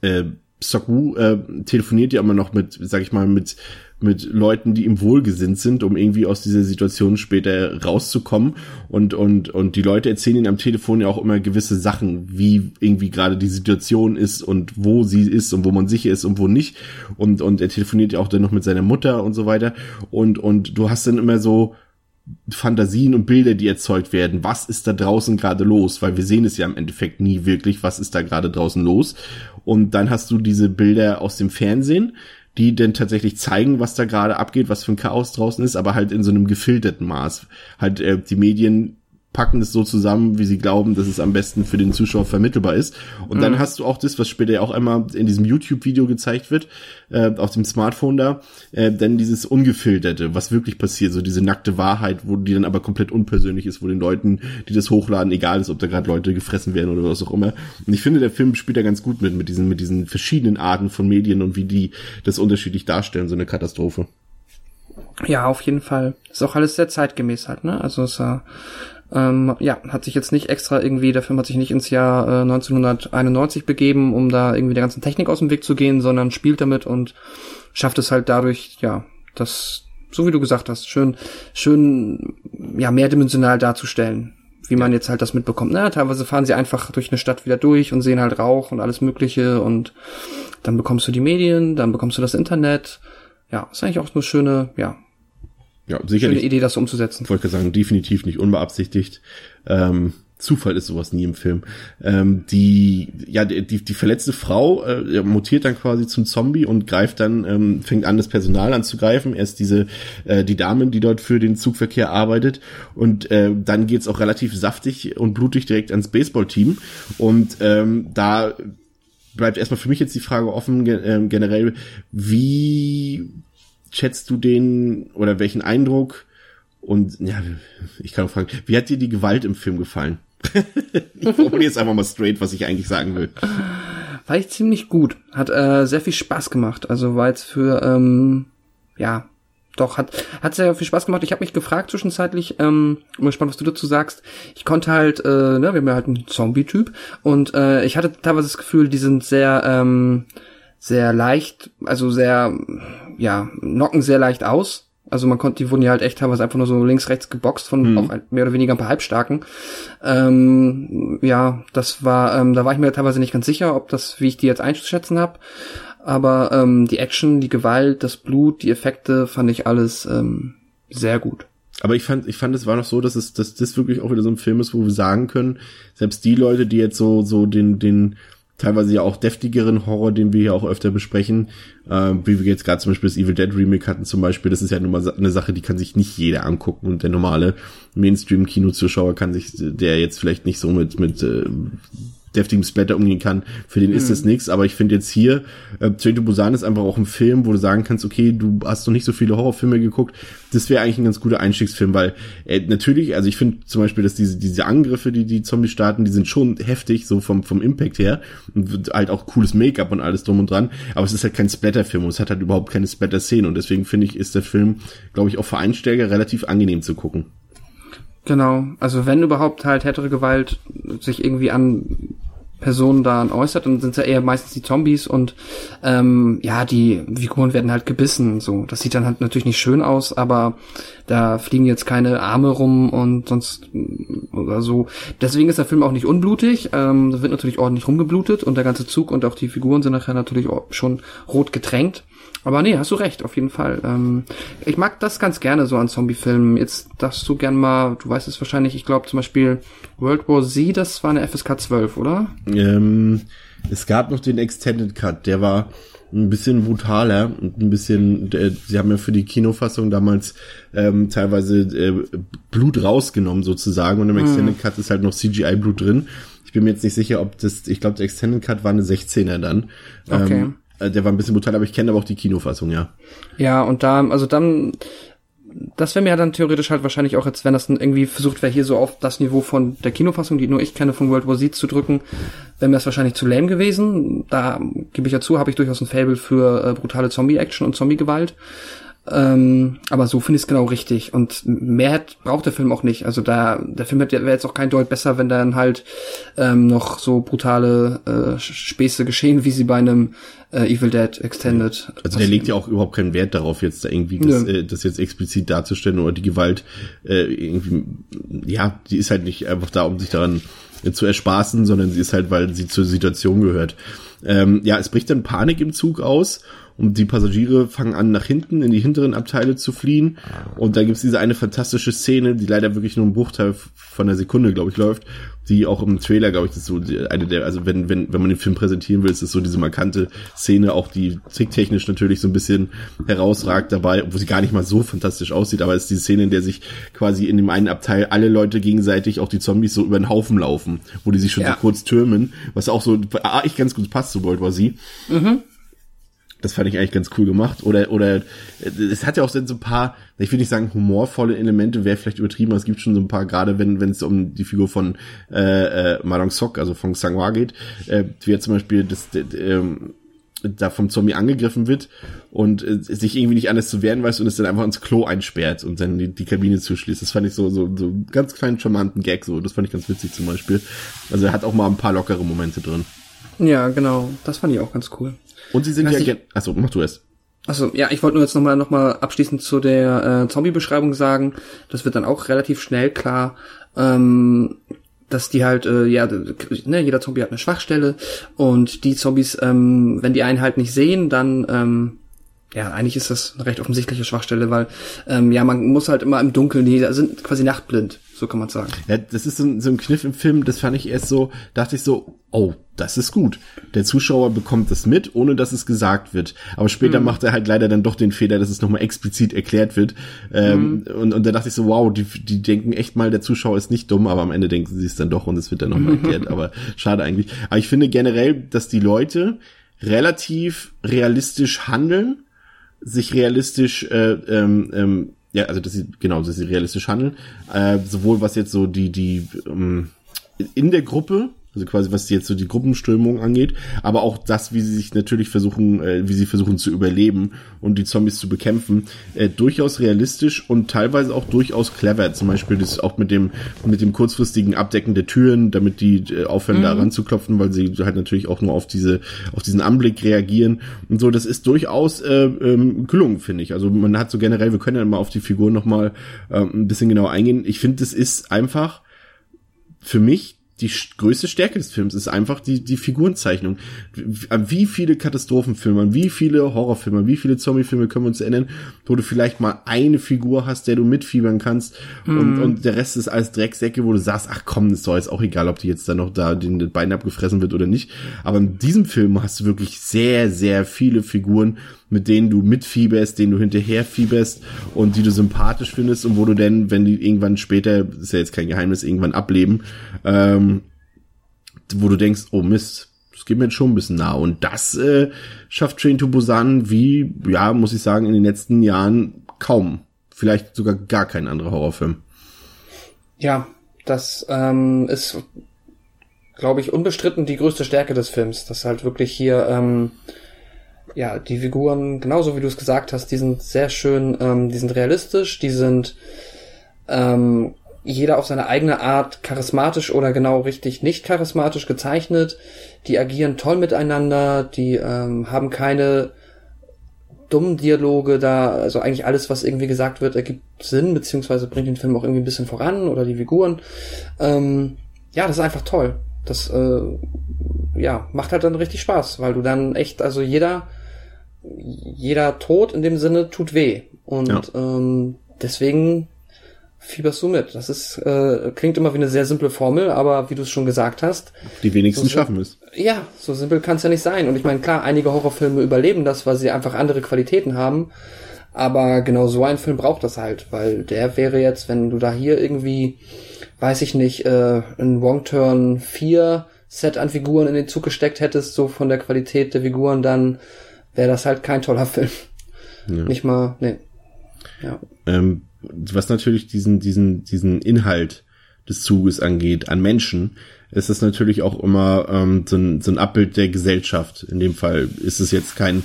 äh, Soku äh, telefoniert ja immer noch mit, sag ich mal, mit mit Leuten, die ihm wohlgesinnt sind, um irgendwie aus dieser Situation später rauszukommen. Und, und, und die Leute erzählen ihm am Telefon ja auch immer gewisse Sachen, wie irgendwie gerade die Situation ist und wo sie ist und wo man sicher ist und wo nicht. Und, und er telefoniert ja auch dann noch mit seiner Mutter und so weiter. Und, und du hast dann immer so, Fantasien und Bilder, die erzeugt werden. Was ist da draußen gerade los? Weil wir sehen es ja im Endeffekt nie wirklich, was ist da gerade draußen los. Und dann hast du diese Bilder aus dem Fernsehen, die denn tatsächlich zeigen, was da gerade abgeht, was für ein Chaos draußen ist, aber halt in so einem gefilterten Maß. Halt äh, die Medien packen es so zusammen, wie sie glauben, dass es am besten für den Zuschauer vermittelbar ist. Und mhm. dann hast du auch das, was später ja auch einmal in diesem YouTube-Video gezeigt wird, äh, auf dem Smartphone da, äh, denn dieses Ungefilterte, was wirklich passiert, so diese nackte Wahrheit, wo die dann aber komplett unpersönlich ist, wo den Leuten, die das hochladen, egal ist, ob da gerade Leute gefressen werden oder was auch immer. Und ich finde, der Film spielt da ganz gut mit, mit diesen, mit diesen verschiedenen Arten von Medien und wie die das unterschiedlich darstellen, so eine Katastrophe. Ja, auf jeden Fall. Ist auch alles sehr zeitgemäß halt, ne? Also es äh, ähm, ja, hat sich jetzt nicht extra irgendwie, der Film hat sich nicht ins Jahr äh, 1991 begeben, um da irgendwie der ganzen Technik aus dem Weg zu gehen, sondern spielt damit und schafft es halt dadurch, ja, das, so wie du gesagt hast, schön, schön, ja, mehrdimensional darzustellen, wie man jetzt halt das mitbekommt. Na, teilweise fahren sie einfach durch eine Stadt wieder durch und sehen halt Rauch und alles Mögliche und dann bekommst du die Medien, dann bekommst du das Internet. Ja, ist eigentlich auch eine schöne, ja, ja, sicherlich. Schöne Idee, das umzusetzen. Ich wollte sagen, definitiv nicht unbeabsichtigt. Ähm, Zufall ist sowas nie im Film. Ähm, die, ja, die, die verletzte Frau äh, mutiert dann quasi zum Zombie und greift dann, ähm, fängt an, das Personal anzugreifen. Erst diese, äh, die Dame, die dort für den Zugverkehr arbeitet. Und äh, dann geht's auch relativ saftig und blutig direkt ans Baseballteam. Und ähm, da bleibt erstmal für mich jetzt die Frage offen, äh, generell, wie schätzt du den oder welchen Eindruck und ja, ich kann auch fragen, wie hat dir die Gewalt im Film gefallen? ich formuliere jetzt einfach mal straight, was ich eigentlich sagen will. War ich ziemlich gut. Hat äh, sehr viel Spaß gemacht. Also war jetzt für, ähm, ja, doch, hat, hat sehr viel Spaß gemacht. Ich habe mich gefragt zwischenzeitlich, ähm, bin gespannt, was du dazu sagst. Ich konnte halt, äh, ne, wir haben ja halt einen Zombie-Typ und äh, ich hatte teilweise das Gefühl, die sind sehr, ähm, sehr leicht, also sehr, ja, knocken sehr leicht aus. Also man konnte, die wurden ja halt echt teilweise einfach nur so links, rechts geboxt von hm. auch mehr oder weniger ein paar Halbstarken. Ähm, ja, das war, ähm, da war ich mir teilweise nicht ganz sicher, ob das, wie ich die jetzt einzuschätzen habe. Aber ähm, die Action, die Gewalt, das Blut, die Effekte fand ich alles ähm, sehr gut. Aber ich fand, ich fand, es war noch so, dass es, dass das wirklich auch wieder so ein Film ist, wo wir sagen können, selbst die Leute, die jetzt so, so den, den, teilweise ja auch deftigeren Horror, den wir hier auch öfter besprechen, äh, wie wir jetzt gerade zum Beispiel das Evil Dead Remake hatten zum Beispiel, das ist ja nun mal eine Sache, die kann sich nicht jeder angucken und der normale Mainstream-Kino-Zuschauer kann sich, der jetzt vielleicht nicht so mit, mit äh, deftigem Splatter umgehen kann, für den mhm. ist das nichts. Aber ich finde jetzt hier, äh, Train to Busan ist einfach auch ein Film, wo du sagen kannst, okay, du hast noch nicht so viele Horrorfilme geguckt. Das wäre eigentlich ein ganz guter Einstiegsfilm, weil äh, natürlich, also ich finde zum Beispiel, dass diese, diese Angriffe, die die Zombies starten, die sind schon heftig, so vom, vom Impact her. Und halt auch cooles Make-up und alles drum und dran. Aber es ist halt kein Splatter-Film und es hat halt überhaupt keine Splatter-Szene. Und deswegen finde ich, ist der Film, glaube ich, auch für Einsteiger relativ angenehm zu gucken. Genau, also wenn überhaupt halt härtere Gewalt sich irgendwie an Personen da äußert, dann sind es ja eher meistens die Zombies und ähm, ja, die Figuren werden halt gebissen. So, das sieht dann halt natürlich nicht schön aus, aber da fliegen jetzt keine Arme rum und sonst oder so. Deswegen ist der Film auch nicht unblutig. Ähm, da wird natürlich ordentlich rumgeblutet und der ganze Zug und auch die Figuren sind nachher natürlich schon rot getränkt. Aber nee, hast du recht, auf jeden Fall. Ähm, ich mag das ganz gerne so an Zombie-Filmen. Jetzt darfst du gern mal, du weißt es wahrscheinlich, ich glaube zum Beispiel World War Z, das war eine FSK 12, oder? Ähm, es gab noch den Extended Cut, der war ein bisschen brutaler und ein bisschen, äh, sie haben ja für die Kinofassung damals ähm, teilweise äh, Blut rausgenommen sozusagen und im Extended hm. Cut ist halt noch CGI-Blut drin. Ich bin mir jetzt nicht sicher, ob das, ich glaube, der Extended Cut war eine 16er dann. Okay. Ähm, äh, der war ein bisschen brutal, aber ich kenne aber auch die Kinofassung, ja. Ja, und da, also dann, das wäre mir dann theoretisch halt wahrscheinlich auch, als wenn das dann irgendwie versucht wäre, hier so auf das Niveau von der Kinofassung, die nur ich kenne, von World War Z zu drücken, wäre mir das wahrscheinlich zu lame gewesen. Da gebe ich ja zu, habe ich durchaus ein Fable für äh, brutale Zombie-Action und Zombie-Gewalt. Ähm, aber so finde ich es genau richtig. Und mehr braucht der Film auch nicht. Also da, der Film wäre jetzt auch kein Deut besser, wenn dann halt ähm, noch so brutale äh, Späße geschehen, wie sie bei einem äh, Evil Dead Extended. Also der legt ja auch überhaupt keinen Wert darauf, jetzt da irgendwie das, äh, das jetzt explizit darzustellen oder die Gewalt äh, irgendwie, ja, die ist halt nicht einfach da, um sich daran äh, zu erspaßen, sondern sie ist halt, weil sie zur Situation gehört. Ähm, ja, es bricht dann Panik im Zug aus und die Passagiere fangen an, nach hinten in die hinteren Abteile zu fliehen. Und da gibt's diese eine fantastische Szene, die leider wirklich nur ein Bruchteil von der Sekunde, glaube ich, läuft, die auch im Trailer, glaube ich, das ist so eine der, also wenn, wenn, wenn man den Film präsentieren will, ist es so diese markante Szene, auch die tricktechnisch natürlich so ein bisschen herausragt dabei, obwohl sie gar nicht mal so fantastisch aussieht, aber es ist die Szene, in der sich quasi in dem einen Abteil alle Leute gegenseitig, auch die Zombies, so über den Haufen laufen, wo die sich schon ja. so kurz türmen, was auch so, ah, ich ganz gut passt zu World War Z. Mhm. Das fand ich eigentlich ganz cool gemacht. Oder, oder es hat ja auch so ein paar, ich will nicht sagen humorvolle Elemente, wäre vielleicht übertrieben, aber es gibt schon so ein paar, gerade wenn wenn es um die Figur von äh, äh, Marong Sok, also von Sangwa geht, äh, wie er zum Beispiel das, äh, ähm, da vom Zombie angegriffen wird und äh, sich irgendwie nicht anders zu wehren weiß und es dann einfach ins Klo einsperrt und dann die, die Kabine zuschließt. Das fand ich so, so, so ganz kleinen charmanten Gag, so. Das fand ich ganz witzig zum Beispiel. Also er hat auch mal ein paar lockere Momente drin. Ja, genau. Das fand ich auch ganz cool. Und sie sind ja, achso, mach du es. Achso, ja, ich wollte nur jetzt nochmal noch mal abschließend zu der äh, Zombie-Beschreibung sagen. Das wird dann auch relativ schnell klar, ähm, dass die halt, äh, ja, ne, jeder Zombie hat eine Schwachstelle und die Zombies, ähm, wenn die einen halt nicht sehen, dann, ähm, ja, eigentlich ist das eine recht offensichtliche Schwachstelle, weil, ähm, ja, man muss halt immer im Dunkeln, die sind quasi nachtblind. So kann man sagen. Ja, das ist so ein, so ein Kniff im Film, das fand ich erst so, dachte ich so, oh, das ist gut. Der Zuschauer bekommt das mit, ohne dass es gesagt wird. Aber später mhm. macht er halt leider dann doch den Fehler, dass es nochmal explizit erklärt wird. Ähm, mhm. und, und da dachte ich so, wow, die, die denken echt mal, der Zuschauer ist nicht dumm, aber am Ende denken sie es dann doch und es wird dann nochmal erklärt. aber schade eigentlich. Aber ich finde generell, dass die Leute relativ realistisch handeln, sich realistisch äh, ähm, ähm, ja, also dass sie, genau, dass sie realistisch handeln. Äh, sowohl was jetzt so die, die ähm, in der Gruppe also quasi was jetzt so die Gruppenströmung angeht, aber auch das, wie sie sich natürlich versuchen, äh, wie sie versuchen zu überleben und die Zombies zu bekämpfen, äh, durchaus realistisch und teilweise auch durchaus clever. Zum Beispiel das auch mit dem mit dem kurzfristigen Abdecken der Türen, damit die äh, aufhören mhm. da ranzuklopfen, weil sie halt natürlich auch nur auf diese auf diesen Anblick reagieren und so. Das ist durchaus äh, ähm, gelungen, finde ich. Also man hat so generell, wir können ja mal auf die Figur noch mal äh, ein bisschen genauer eingehen. Ich finde, das ist einfach für mich die größte Stärke des Films ist einfach die, die Figurenzeichnung. An wie viele Katastrophenfilme, an wie viele Horrorfilme, an wie viele Zombiefilme können wir uns erinnern, wo du vielleicht mal eine Figur hast, der du mitfiebern kannst mm. und, mhm. und der Rest ist alles Drecksäcke, wo du sagst, ach komm, ist doch jetzt auch egal, ob die jetzt dann noch da den Bein abgefressen wird oder nicht. Aber in diesem Film hast du wirklich sehr, sehr viele Figuren, mit denen du mitfieberst, denen du hinterher fieberst und die du sympathisch findest und wo du denn, wenn die irgendwann später, ist ja jetzt kein Geheimnis, irgendwann ableben, ähm, wo du denkst, oh Mist, das geht mir jetzt schon ein bisschen nah. Und das äh, schafft Train to Busan wie, ja, muss ich sagen, in den letzten Jahren kaum. Vielleicht sogar gar kein anderer Horrorfilm. Ja, das ähm, ist, glaube ich, unbestritten die größte Stärke des Films, dass halt wirklich hier ähm, ja, die Figuren, genauso wie du es gesagt hast, die sind sehr schön, ähm, die sind realistisch, die sind ähm, jeder auf seine eigene Art charismatisch oder genau richtig nicht charismatisch gezeichnet. Die agieren toll miteinander, die ähm, haben keine dummen Dialoge da, also eigentlich alles, was irgendwie gesagt wird, ergibt Sinn, beziehungsweise bringt den Film auch irgendwie ein bisschen voran oder die Figuren. Ähm, ja, das ist einfach toll. Das äh, ja, macht halt dann richtig Spaß, weil du dann echt, also jeder, jeder Tod in dem Sinne tut weh. Und ja. ähm, deswegen fieberst du mit. Das ist, äh, klingt immer wie eine sehr simple Formel, aber wie du es schon gesagt hast. Die wenigsten so schaffen es. Ja, so simpel kann es ja nicht sein. Und ich meine, klar, einige Horrorfilme überleben das, weil sie einfach andere Qualitäten haben. Aber genau so ein Film braucht das halt, weil der wäre jetzt, wenn du da hier irgendwie, weiß ich nicht, äh, ein Wrong Turn 4 Set an Figuren in den Zug gesteckt hättest, so von der Qualität der Figuren, dann wäre das halt kein toller Film. Ja. Nicht mal, nee. Ja. Ähm, was natürlich diesen, diesen, diesen Inhalt des Zuges angeht, an Menschen, ist das natürlich auch immer ähm, so, ein, so ein Abbild der Gesellschaft. In dem Fall ist es jetzt kein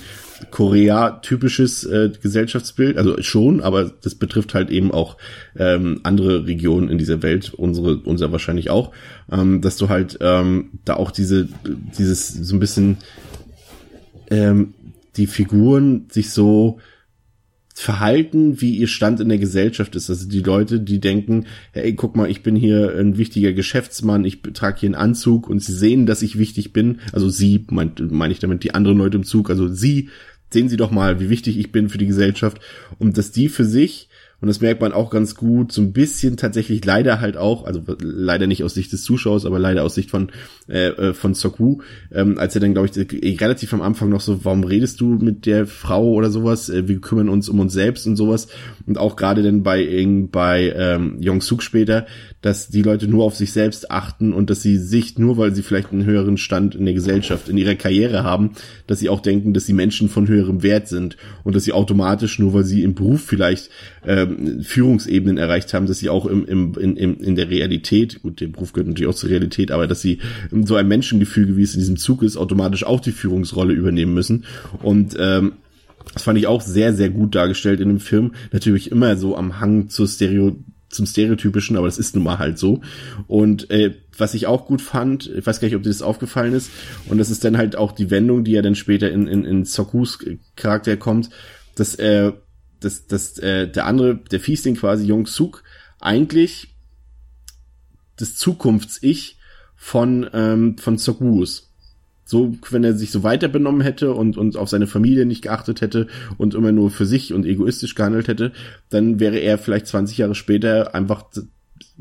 Korea-typisches äh, Gesellschaftsbild, also schon, aber das betrifft halt eben auch ähm, andere Regionen in dieser Welt, unsere, unser wahrscheinlich auch, ähm, dass du halt ähm, da auch diese, dieses so ein bisschen ähm, die Figuren sich so verhalten, wie ihr Stand in der Gesellschaft ist. Also die Leute, die denken, hey, guck mal, ich bin hier ein wichtiger Geschäftsmann, ich trage hier einen Anzug und sie sehen, dass ich wichtig bin. Also sie, meine mein ich damit die anderen Leute im Zug, also sie, sehen sie doch mal, wie wichtig ich bin für die Gesellschaft. Und dass die für sich und das merkt man auch ganz gut, so ein bisschen tatsächlich leider halt auch, also leider nicht aus Sicht des Zuschauers, aber leider aus Sicht von äh, äh von Soku, ähm, als er dann, glaube ich, relativ am Anfang noch so, warum redest du mit der Frau oder sowas? Äh, wir kümmern uns um uns selbst und sowas. Und auch gerade dann bei bei ähm, Yong Suk später, dass die Leute nur auf sich selbst achten und dass sie sich, nur weil sie vielleicht einen höheren Stand in der Gesellschaft, in ihrer Karriere haben, dass sie auch denken, dass sie Menschen von höherem Wert sind und dass sie automatisch, nur weil sie im Beruf vielleicht ähm, Führungsebenen erreicht haben, dass sie auch im, im, in, in der Realität, gut, der Beruf gehört natürlich auch zur Realität, aber dass sie so ein Menschengefüge, wie es in diesem Zug ist, automatisch auch die Führungsrolle übernehmen müssen. Und ähm, das fand ich auch sehr, sehr gut dargestellt in dem Film. Natürlich immer so am Hang zur Stereo zum Stereotypischen, aber das ist nun mal halt so. Und äh, was ich auch gut fand, ich weiß gar nicht, ob dir das aufgefallen ist, und das ist dann halt auch die Wendung, die ja dann später in, in, in Sokus Charakter kommt, dass er dass, dass äh, der andere, der Fiesling quasi Jung Suk, eigentlich das Zukunfts-Ich von, ähm, von Sokwus. So, wenn er sich so weiter benommen hätte und, und auf seine Familie nicht geachtet hätte und immer nur für sich und egoistisch gehandelt hätte, dann wäre er vielleicht 20 Jahre später einfach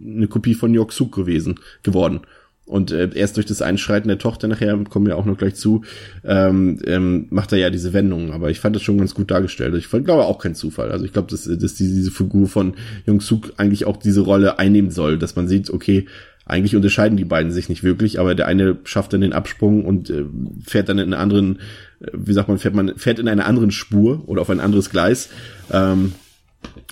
eine Kopie von Yok Suk gewesen, geworden. Und äh, erst durch das Einschreiten der Tochter nachher, kommen wir auch noch gleich zu, ähm, ähm, macht er ja diese Wendung. Aber ich fand das schon ganz gut dargestellt. Ich glaube auch kein Zufall. Also ich glaube, dass, dass diese, diese Figur von Jung Suk eigentlich auch diese Rolle einnehmen soll, dass man sieht, okay, eigentlich unterscheiden die beiden sich nicht wirklich, aber der eine schafft dann den Absprung und äh, fährt dann in einen anderen, äh, wie sagt man, fährt man, fährt in einer anderen Spur oder auf ein anderes Gleis. Ähm,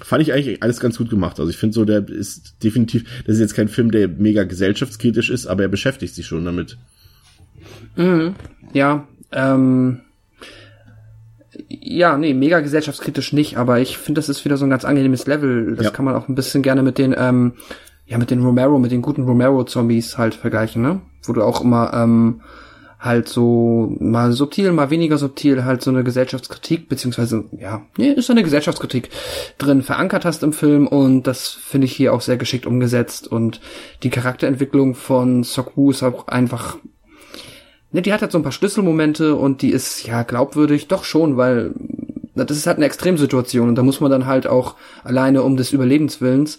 fand ich eigentlich alles ganz gut gemacht. Also ich finde so, der ist definitiv, das ist jetzt kein Film, der mega gesellschaftskritisch ist, aber er beschäftigt sich schon damit. Mhm. Ja, ähm, ja, nee, mega gesellschaftskritisch nicht, aber ich finde, das ist wieder so ein ganz angenehmes Level. Das ja. kann man auch ein bisschen gerne mit den, ähm, ja, mit den Romero, mit den guten Romero-Zombies halt vergleichen, ne? Wo du auch immer, ähm, halt so mal subtil, mal weniger subtil halt so eine Gesellschaftskritik, beziehungsweise, ja, nee, ist so eine Gesellschaftskritik drin verankert hast im Film und das finde ich hier auch sehr geschickt umgesetzt und die Charakterentwicklung von Sokwu ist auch einfach, ne, die hat halt so ein paar Schlüsselmomente und die ist, ja, glaubwürdig, doch schon, weil das ist halt eine Extremsituation und da muss man dann halt auch alleine um des Überlebenswillens.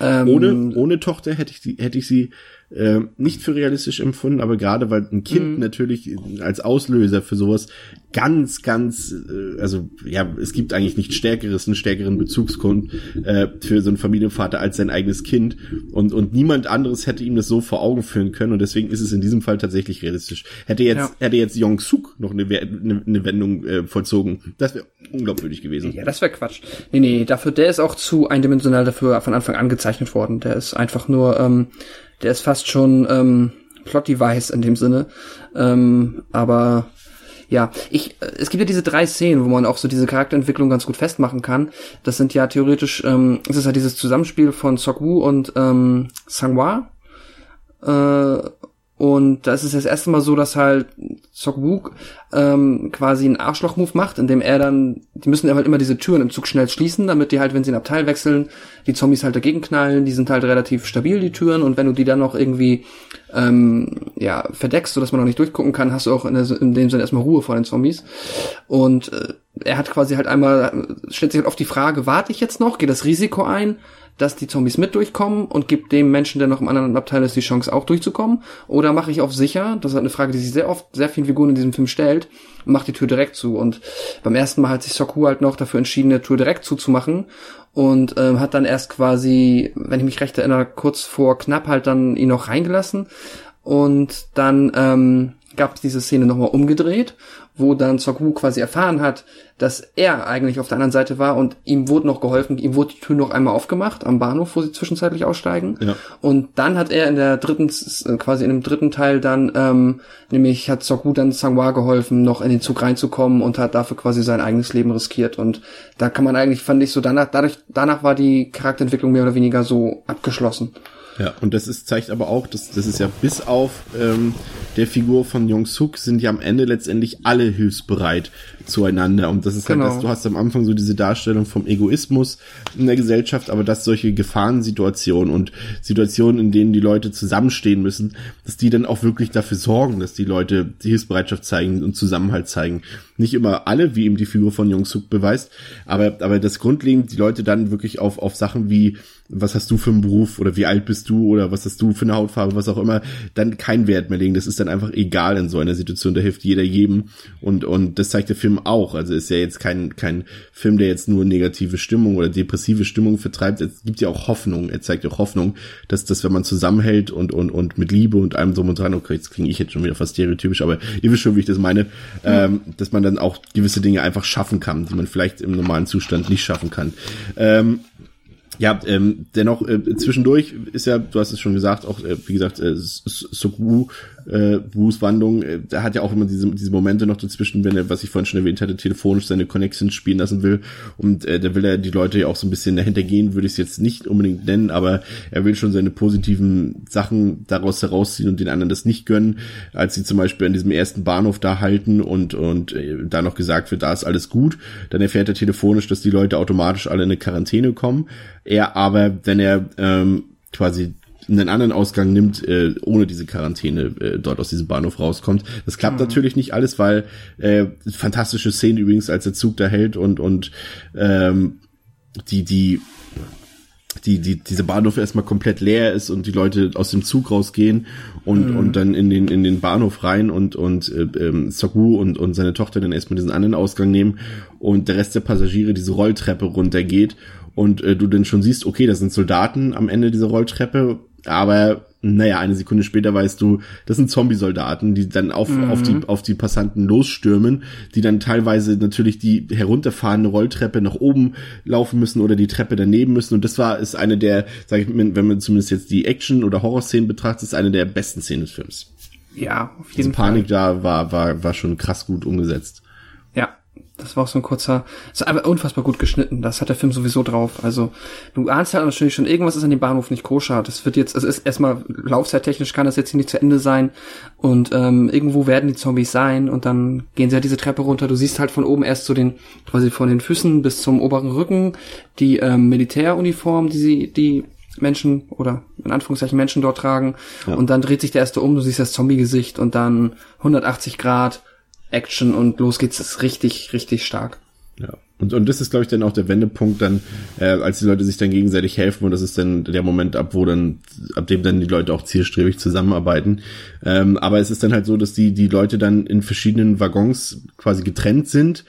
Ähm, ohne, ohne Tochter hätte ich die, hätte ich sie äh, nicht für realistisch empfunden, aber gerade weil ein Kind mhm. natürlich als Auslöser für sowas ganz, ganz, äh, also ja, es gibt eigentlich nichts Stärkeres, einen stärkeren Bezugsgrund äh, für so einen Familienvater als sein eigenes Kind und und niemand anderes hätte ihm das so vor Augen führen können und deswegen ist es in diesem Fall tatsächlich realistisch. Hätte jetzt ja. hätte jetzt Yong Suk noch eine, eine, eine Wendung äh, vollzogen, das wäre unglaubwürdig gewesen. Ja, das wäre Quatsch. Nee, nee, dafür der ist auch zu eindimensional dafür von Anfang an gezeichnet worden. Der ist einfach nur ähm, der ist fast schon ähm, Plot-Device in dem Sinne. Ähm, aber Ja, ich, äh, es gibt ja diese drei Szenen, wo man auch so diese Charakterentwicklung ganz gut festmachen kann. Das sind ja theoretisch, ähm, es ist ja dieses Zusammenspiel von Sokwu und ähm, Sangwa. Äh, und da ist es das erste Mal so, dass halt Sokwook ähm, quasi einen Arschloch-Move macht, indem er dann, die müssen halt immer diese Türen im Zug schnell schließen, damit die halt, wenn sie ein Abteil wechseln, die Zombies halt dagegen knallen, die sind halt relativ stabil, die Türen, und wenn du die dann noch irgendwie ähm, ja, verdeckst, sodass man noch nicht durchgucken kann, hast du auch in, der, in dem Sinne erstmal Ruhe vor den Zombies. Und äh, er hat quasi halt einmal, stellt sich halt oft die Frage, warte ich jetzt noch, geht das Risiko ein, dass die Zombies mit durchkommen und gibt dem Menschen, der noch im anderen Abteil ist, die Chance auch durchzukommen? Oder mache ich auf sicher? Das ist halt eine Frage, die sich sehr oft sehr vielen Figuren in diesem Film stellt und macht die Tür direkt zu. Und beim ersten Mal hat sich Soku halt noch dafür entschieden, die Tür direkt zuzumachen und ähm, hat dann erst quasi, wenn ich mich recht erinnere, kurz vor knapp halt dann ihn noch reingelassen und dann ähm, gab es diese Szene nochmal umgedreht wo dann Soku quasi erfahren hat, dass er eigentlich auf der anderen Seite war und ihm wurde noch geholfen, ihm wurde die Tür noch einmal aufgemacht am Bahnhof, wo sie zwischenzeitlich aussteigen. Ja. Und dann hat er in der dritten, quasi in dem dritten Teil dann, ähm, nämlich hat Soku dann Sangwa geholfen, noch in den Zug reinzukommen und hat dafür quasi sein eigenes Leben riskiert. Und da kann man eigentlich, fand ich so danach, dadurch, danach war die Charakterentwicklung mehr oder weniger so abgeschlossen. Ja, und das ist, zeigt aber auch, dass das ist ja bis auf ähm, der Figur von Jong Suk sind ja am Ende letztendlich alle hilfsbereit zueinander. Und das ist genau. halt das, du hast am Anfang so diese Darstellung vom Egoismus in der Gesellschaft, aber dass solche Gefahrensituationen und Situationen, in denen die Leute zusammenstehen müssen, dass die dann auch wirklich dafür sorgen, dass die Leute die Hilfsbereitschaft zeigen und Zusammenhalt zeigen. Nicht immer alle, wie eben die Figur von Jong Suk beweist, aber, aber das grundlegend die Leute dann wirklich auf, auf Sachen wie was hast du für einen Beruf oder wie alt bist du oder was hast du für eine Hautfarbe, was auch immer, dann keinen Wert mehr legen. Das ist dann einfach egal in so einer Situation. Da hilft jeder jedem und, und das zeigt der Film auch. Also ist ja jetzt kein, kein Film, der jetzt nur negative Stimmung oder depressive Stimmung vertreibt. Es gibt ja auch Hoffnung. Er zeigt auch Hoffnung, dass, dass wenn man zusammenhält und, und, und mit Liebe und allem so und dran, okay, jetzt klinge ich jetzt schon wieder fast stereotypisch, aber ihr wisst schon, wie ich das meine, ja. ähm, dass man dann auch gewisse Dinge einfach schaffen kann, die man vielleicht im normalen Zustand nicht schaffen kann. Ähm, ja, ähm, dennoch äh, zwischendurch ist ja, du hast es schon gesagt, auch äh, wie gesagt, äh, Sokwu äh, Wu's Wandlung, äh, hat ja auch immer diese, diese Momente noch dazwischen, wenn er, was ich vorhin schon erwähnt hatte, telefonisch seine Connections spielen lassen will. Und äh, da will er die Leute ja auch so ein bisschen dahinter gehen, würde ich es jetzt nicht unbedingt nennen, aber er will schon seine positiven Sachen daraus herausziehen und den anderen das nicht gönnen, als sie zum Beispiel an diesem ersten Bahnhof da halten und, und äh, da noch gesagt wird, da ist alles gut. Dann erfährt er telefonisch, dass die Leute automatisch alle in eine Quarantäne kommen. Er aber, wenn er ähm, quasi einen anderen Ausgang nimmt, äh, ohne diese Quarantäne äh, dort aus diesem Bahnhof rauskommt. Das klappt mhm. natürlich nicht alles, weil äh, fantastische Szene übrigens, als der Zug da hält und und ähm, die die die, die, diese Bahnhof erstmal komplett leer ist und die Leute aus dem Zug rausgehen und, mhm. und dann in den, in den Bahnhof rein und, und äh, ähm, Soku und, und seine Tochter dann erstmal diesen anderen Ausgang nehmen und der Rest der Passagiere diese Rolltreppe runtergeht und äh, du dann schon siehst, okay, das sind Soldaten am Ende dieser Rolltreppe aber naja, eine Sekunde später weißt du, das sind Zombie-Soldaten, die dann auf, mhm. auf, die, auf die Passanten losstürmen, die dann teilweise natürlich die herunterfahrende Rolltreppe nach oben laufen müssen oder die Treppe daneben müssen. Und das war, ist eine der, sag ich, wenn man zumindest jetzt die Action- oder Horror-Szenen betrachtet, ist eine der besten Szenen des Films. Ja, auf jeden Diese Fall. Panik da war, war, war schon krass gut umgesetzt. Das war auch so ein kurzer, ist aber unfassbar gut geschnitten. Das hat der Film sowieso drauf. Also du ahnst halt natürlich schon, irgendwas ist an dem Bahnhof nicht koscher. Das wird jetzt, es ist erstmal laufzeittechnisch kann das jetzt hier nicht zu Ende sein. Und ähm, irgendwo werden die Zombies sein und dann gehen sie halt diese Treppe runter. Du siehst halt von oben erst so den, quasi von den Füßen bis zum oberen Rücken die ähm, Militäruniform, die sie, die Menschen oder in Anführungszeichen Menschen dort tragen. Ja. Und dann dreht sich der erste um, du siehst das Zombie-Gesicht und dann 180 Grad Action und los geht's, ist richtig, richtig stark. Ja. Und, und das ist, glaube ich, dann auch der Wendepunkt dann, äh, als die Leute sich dann gegenseitig helfen und das ist dann der Moment ab, wo dann, ab dem dann die Leute auch zielstrebig zusammenarbeiten. Ähm, aber es ist dann halt so, dass die, die Leute dann in verschiedenen Waggons quasi getrennt sind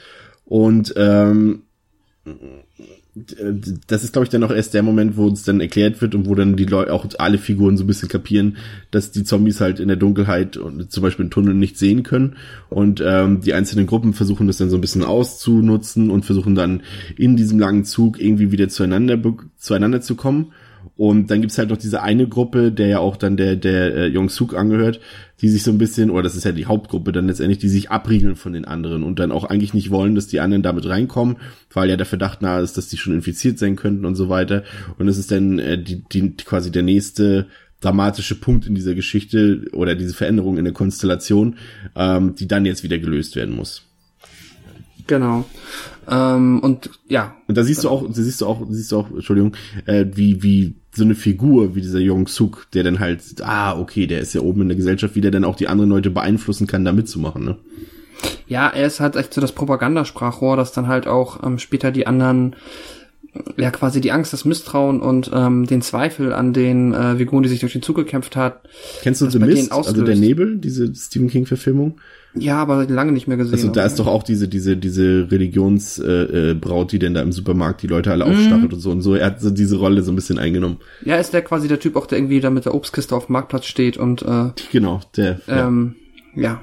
und ähm, das ist, glaube ich, dann auch erst der Moment, wo uns dann erklärt wird und wo dann die Leute, auch alle Figuren so ein bisschen kapieren, dass die Zombies halt in der Dunkelheit und zum Beispiel im Tunnel nicht sehen können. Und ähm, die einzelnen Gruppen versuchen das dann so ein bisschen auszunutzen und versuchen dann in diesem langen Zug irgendwie wieder zueinander, zueinander zu kommen. Und dann gibt's halt noch diese eine Gruppe, der ja auch dann der, der äh, Jong Suk angehört, die sich so ein bisschen, oder das ist ja die Hauptgruppe dann letztendlich, die sich abriegeln von den anderen und dann auch eigentlich nicht wollen, dass die anderen damit reinkommen, weil ja der Verdacht nahe ist, dass die schon infiziert sein könnten und so weiter. Und es ist dann äh, die, die quasi der nächste dramatische Punkt in dieser Geschichte oder diese Veränderung in der Konstellation, ähm, die dann jetzt wieder gelöst werden muss. Genau. Ähm, und ja. Und da siehst du auch, da siehst du auch, siehst du auch, Entschuldigung, äh, wie, wie so eine Figur wie dieser Jong Suk, der dann halt, ah, okay, der ist ja oben in der Gesellschaft, wie der dann auch die anderen Leute beeinflussen kann, da mitzumachen, ne? Ja, er ist halt echt so das Propagandasprachrohr, das dann halt auch ähm, später die anderen ja quasi die Angst, das Misstrauen und ähm, den Zweifel an den äh, Figuren, die sich durch den Zug gekämpft hat. Kennst du The Mist, also der Nebel, diese Stephen King Verfilmung? Ja, aber lange nicht mehr gesehen. Also da ist doch auch diese diese diese Religionsbraut, äh, äh, die denn da im Supermarkt die Leute alle aufstachelt mhm. und so und so. Er hat so diese Rolle so ein bisschen eingenommen. Ja, ist der quasi der Typ auch, der irgendwie da mit der Obstkiste auf dem Marktplatz steht und äh, genau der. Ähm, ja.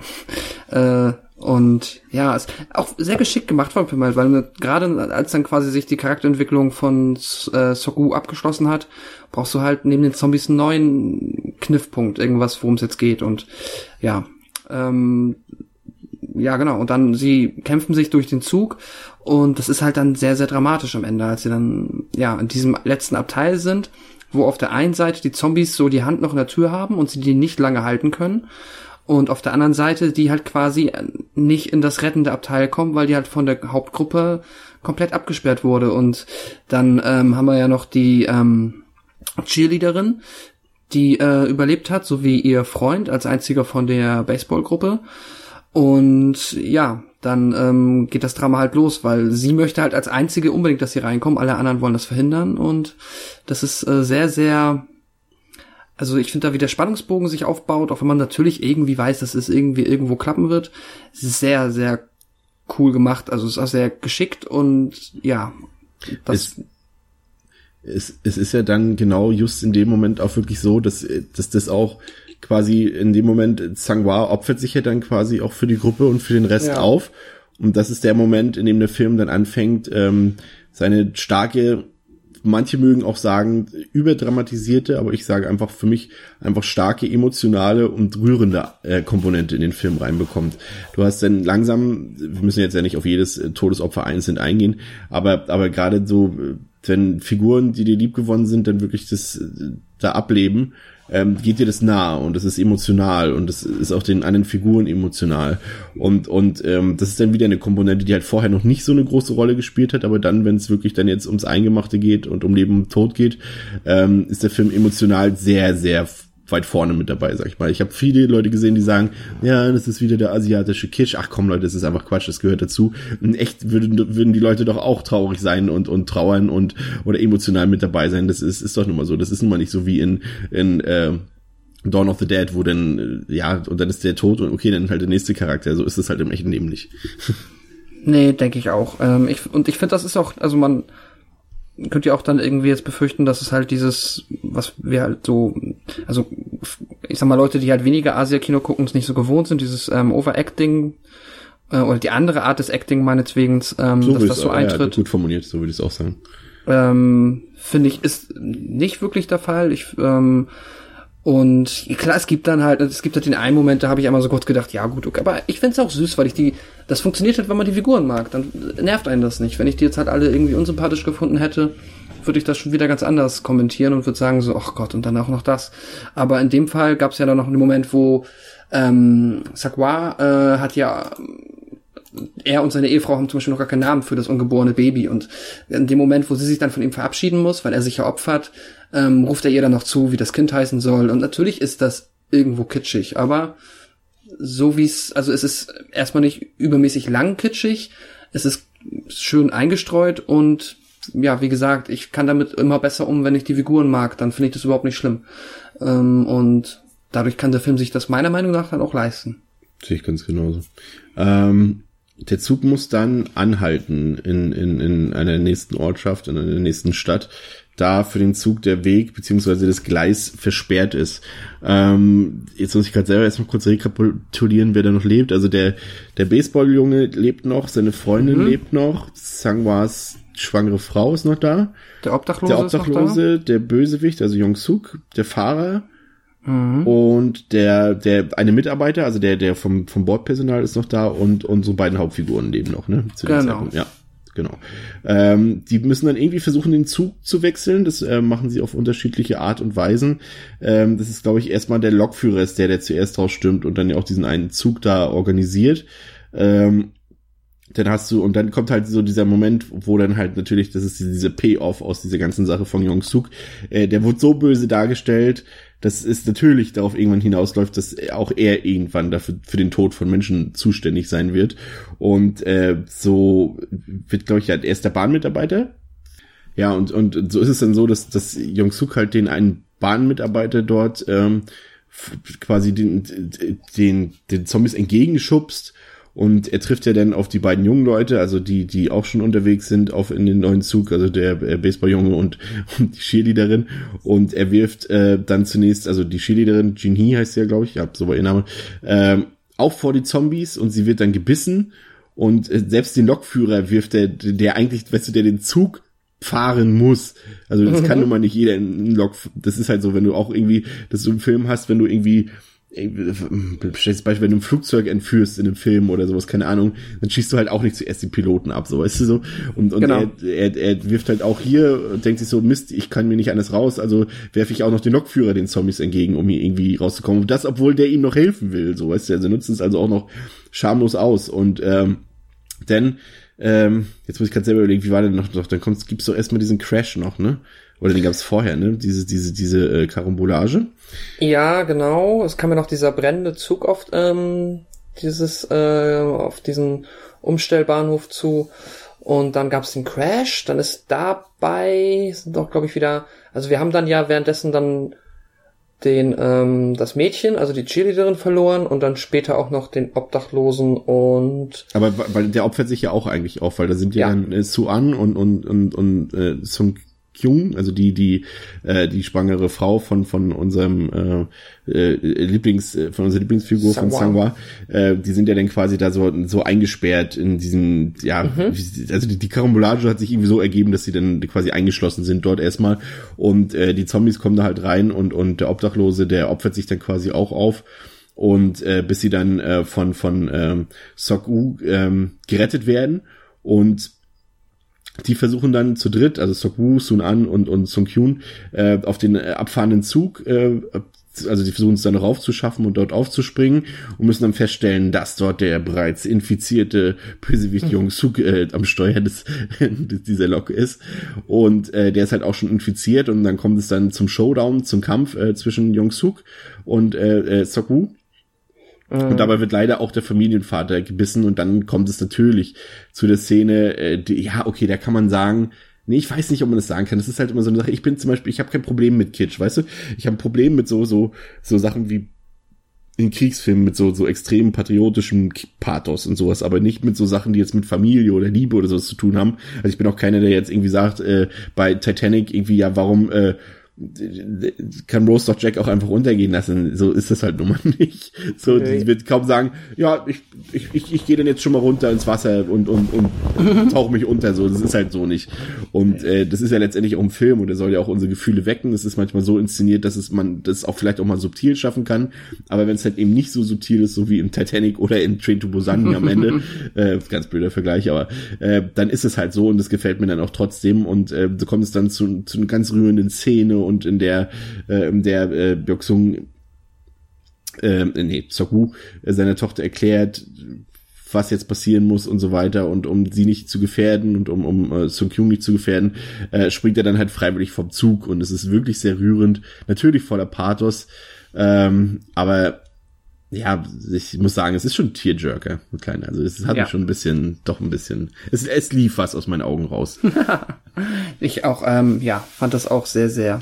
ja. Äh, und ja, ist auch sehr geschickt gemacht von Film, weil gerade als dann quasi sich die Charakterentwicklung von äh, Soku abgeschlossen hat, brauchst du halt neben den Zombies einen neuen Kniffpunkt, irgendwas, worum es jetzt geht. Und ja, ähm, ja genau. Und dann sie kämpfen sich durch den Zug und das ist halt dann sehr, sehr dramatisch am Ende, als sie dann ja in diesem letzten Abteil sind, wo auf der einen Seite die Zombies so die Hand noch in der Tür haben und sie die nicht lange halten können und auf der anderen Seite, die halt quasi nicht in das rettende Abteil kommen, weil die halt von der Hauptgruppe komplett abgesperrt wurde. Und dann ähm, haben wir ja noch die ähm, Cheerleaderin, die äh, überlebt hat, so wie ihr Freund als einziger von der Baseballgruppe. Und ja, dann ähm, geht das Drama halt los, weil sie möchte halt als einzige unbedingt, dass sie reinkommen. Alle anderen wollen das verhindern und das ist äh, sehr, sehr also ich finde da wie der Spannungsbogen sich aufbaut, auch wenn man natürlich irgendwie weiß, dass es irgendwie irgendwo klappen wird. Ist sehr, sehr cool gemacht. Also es ist auch sehr geschickt und ja. Das es, es, es ist ja dann genau just in dem Moment auch wirklich so, dass, dass das auch quasi in dem Moment Sangwa opfert sich ja dann quasi auch für die Gruppe und für den Rest ja. auf. Und das ist der Moment, in dem der Film dann anfängt, ähm, seine starke manche mögen auch sagen, überdramatisierte, aber ich sage einfach für mich einfach starke emotionale und rührende äh, Komponente in den Film reinbekommt. Du hast dann langsam, wir müssen jetzt ja nicht auf jedes äh, Todesopfer einzeln eingehen, aber, aber gerade so, äh, wenn Figuren, die dir lieb gewonnen sind, dann wirklich das äh, da ableben, ähm, geht dir das nah und das ist emotional und das ist auch den anderen Figuren emotional. Und und ähm, das ist dann wieder eine Komponente, die halt vorher noch nicht so eine große Rolle gespielt hat, aber dann, wenn es wirklich dann jetzt ums Eingemachte geht und um Leben und Tod geht, ähm, ist der Film emotional sehr sehr weit vorne mit dabei, sag ich mal. Ich habe viele Leute gesehen, die sagen, ja, das ist wieder der asiatische Kitsch. Ach komm, Leute, das ist einfach Quatsch, das gehört dazu. Und echt würden, würden die Leute doch auch traurig sein und, und trauern und oder emotional mit dabei sein. Das ist, ist doch nun mal so. Das ist nun mal nicht so wie in, in äh, Dawn of the Dead, wo dann, äh, ja, und dann ist der tot und okay, dann halt der nächste Charakter. So ist es halt im echten Leben nicht. Nee, denke ich auch. Ähm, ich, und ich finde, das ist auch, also man, könnt ihr auch dann irgendwie jetzt befürchten, dass es halt dieses, was wir halt so, also ich sag mal, Leute, die halt weniger Asia-Kino gucken, es nicht so gewohnt sind, dieses ähm, Overacting äh, oder die andere Art des Acting meinetwegen, ähm, so dass das so eintritt. Ja, gut formuliert, so würde ich es auch sagen. Ähm, Finde ich, ist nicht wirklich der Fall. Ich ähm, und klar, es gibt dann halt, es gibt halt den einen Moment, da habe ich einmal so kurz gedacht, ja gut, okay, aber ich find's auch süß, weil ich die, das funktioniert halt, wenn man die Figuren mag, dann nervt einen das nicht. Wenn ich die jetzt halt alle irgendwie unsympathisch gefunden hätte, würde ich das schon wieder ganz anders kommentieren und würde sagen so, ach Gott, und dann auch noch das. Aber in dem Fall gab es ja dann noch einen Moment, wo ähm, Sakwa äh, hat ja er und seine Ehefrau haben zum Beispiel noch gar keinen Namen für das ungeborene Baby. Und in dem Moment, wo sie sich dann von ihm verabschieden muss, weil er sich ja opfert, ähm, ruft er ihr dann noch zu, wie das Kind heißen soll. Und natürlich ist das irgendwo kitschig, aber so wie es, also es ist erstmal nicht übermäßig lang kitschig, es ist schön eingestreut und ja, wie gesagt, ich kann damit immer besser um, wenn ich die Figuren mag, dann finde ich das überhaupt nicht schlimm. Ähm, und dadurch kann der Film sich das meiner Meinung nach dann auch leisten. Sehe ich ganz genauso. Ähm, der Zug muss dann anhalten in, in, in einer nächsten Ortschaft, in einer nächsten Stadt, da für den Zug der Weg beziehungsweise das Gleis versperrt ist. Ähm, jetzt muss ich gerade selber erstmal kurz rekapitulieren, wer da noch lebt. Also der, der Baseballjunge lebt noch, seine Freundin mhm. lebt noch, Sangwas schwangere Frau ist noch da. Der Obdachlose, Der Obdachlose, der Bösewicht, also Jong Suk, der Fahrer und der, der eine Mitarbeiter, also der, der vom, vom Bordpersonal ist noch da und unsere beiden Hauptfiguren leben noch, ne? Zu dem Genau. Zeitpunkt, Ja. Genau. Ähm, die müssen dann irgendwie versuchen, den Zug zu wechseln. Das äh, machen sie auf unterschiedliche Art und Weisen. Ähm, das ist, glaube ich, erstmal der Lokführer ist der, der zuerst rausstürmt und dann ja auch diesen einen Zug da organisiert. Ähm, dann hast du, und dann kommt halt so dieser Moment, wo dann halt natürlich, das ist diese, diese Payoff aus dieser ganzen Sache von Jong Suk, äh, der wurde so böse dargestellt, dass es natürlich darauf irgendwann hinausläuft, dass auch er irgendwann dafür für den Tod von Menschen zuständig sein wird. Und äh, so wird, glaube ich, ja erst der Bahnmitarbeiter. Ja, und, und so ist es dann so, dass, dass Jong Suk halt den einen Bahnmitarbeiter dort ähm, quasi den, den, den Zombies entgegenschubst und er trifft ja dann auf die beiden jungen Leute, also die, die auch schon unterwegs sind auf in den neuen Zug, also der äh, Baseballjunge und, und die Cheerleaderin. Und er wirft äh, dann zunächst, also die Cheerleaderin, Jin Hee heißt sie ja, glaube ich, ja, so war ihr Name, ähm, auch vor die Zombies und sie wird dann gebissen. Und äh, selbst den Lokführer wirft der, der eigentlich, weißt du, der den Zug fahren muss. Also das kann nun mal nicht jeder in einen Lok. Das ist halt so, wenn du auch irgendwie, dass du einen Film hast, wenn du irgendwie Schlechtes Beispiel, wenn du ein Flugzeug entführst in einem Film oder sowas, keine Ahnung, dann schießt du halt auch nicht zuerst die Piloten ab, so weißt du so. Und, und Genau. er, er, er wirft halt auch hier und denkt sich so, Mist, ich kann mir nicht anders raus, also werfe ich auch noch den Lokführer den Zombies entgegen, um hier irgendwie rauszukommen. Und das, obwohl der ihm noch helfen will, so weißt du, also nutzen es also auch noch schamlos aus. Und ähm, denn, ähm, jetzt muss ich gerade selber überlegen, wie war denn noch, noch dann kommt's, gibt's doch erstmal diesen Crash noch, ne? Oder den gab's vorher, ne? Diese, diese, diese äh, Karambolage. Ja, genau. Es kam ja noch dieser brennende Zug auf ähm, dieses äh, auf diesen Umstellbahnhof zu und dann gab's den Crash. Dann ist dabei sind doch glaube ich wieder. Also wir haben dann ja währenddessen dann den ähm, das Mädchen, also die Cheerleaderin verloren und dann später auch noch den Obdachlosen und Aber weil der opfert sich ja auch eigentlich auf, weil da sind ja, Ja. dann äh, Suan und und und und äh, Sung Kyung, also die die äh, die schwangere Frau von von unserem äh, äh, Lieblings äh, von unserer Lieblingsfigur von Sangwa. Sangwa, äh, die sind ja dann quasi da so so eingesperrt in diesen ja wie- also die, die Karambolage hat sich irgendwie so ergeben, dass sie dann quasi eingeschlossen sind dort erstmal. Und äh, die Zombies kommen da halt rein und und der Obdachlose, der opfert sich dann quasi auch auf. Und äh, bis sie dann äh, von von ähm, Sok-U ähm, gerettet werden. Und die versuchen dann zu dritt, also Sok-Woo, Sun-An und, und Sung-Kyun, äh, auf den äh, abfahrenden Zug, äh, also die versuchen es dann raufzuschaffen und dort aufzuspringen und müssen dann feststellen, dass dort der bereits infizierte Bösewicht Jong Suk äh, am Steuer des, dieser Lok ist. Und äh, der ist halt auch schon infiziert und dann kommt es dann zum Showdown, zum Kampf äh, zwischen Jong Suk und äh, äh, Sok-Woo und dabei wird leider auch der Familienvater gebissen und dann kommt es natürlich zu der Szene, äh, die, ja, okay, da kann man sagen, nee, ich weiß nicht, ob man das sagen kann. Das ist halt immer so eine Sache. Ich bin zum Beispiel, ich habe kein Problem mit Kitsch, weißt du? Ich habe ein Problem mit so, so, so Sachen wie in Kriegsfilmen mit so, so extrem patriotischem Pathos und sowas, aber nicht mit so Sachen, die jetzt mit Familie oder Liebe oder sowas zu tun haben. Also ich bin auch keiner, der jetzt irgendwie sagt, äh, bei Titanic irgendwie, ja, warum, äh, kann Rose doch Jack auch einfach untergehen lassen. So ist das halt nun mal nicht. So, Okay. die wird kaum sagen, ja, ich, ich, ich, ich gehe dann jetzt schon mal runter ins Wasser und, und, und tauche mich unter. So, das ist halt so nicht. Und äh, das ist ja letztendlich auch ein Film und der soll ja auch unsere Gefühle wecken. Es ist manchmal so inszeniert, dass es man das auch vielleicht auch mal subtil schaffen kann. Aber wenn es halt eben nicht so subtil ist, so wie im Titanic oder in Train to Busan am Ende, äh, ganz blöder Vergleich, aber äh, dann ist es halt so und das gefällt mir dann auch trotzdem und äh, so kommt es dann zu, zu einer ganz rührenden Szene und in der äh, in der äh, Byoksung äh, nee, Soku äh, seiner Tochter erklärt, was jetzt passieren muss und so weiter. Und um sie nicht zu gefährden und um, um äh, Sung Kyung nicht zu gefährden, äh, springt er dann halt freiwillig vom Zug. Und es ist wirklich sehr rührend, natürlich voller Pathos, ähm, aber ja, ich muss sagen, es ist schon ein Tearjerker, ein kleiner. Also es hat Ja. mich schon ein bisschen, doch ein bisschen, es, es lief was aus meinen Augen raus. Ich auch, ähm, ja, fand das auch sehr, sehr.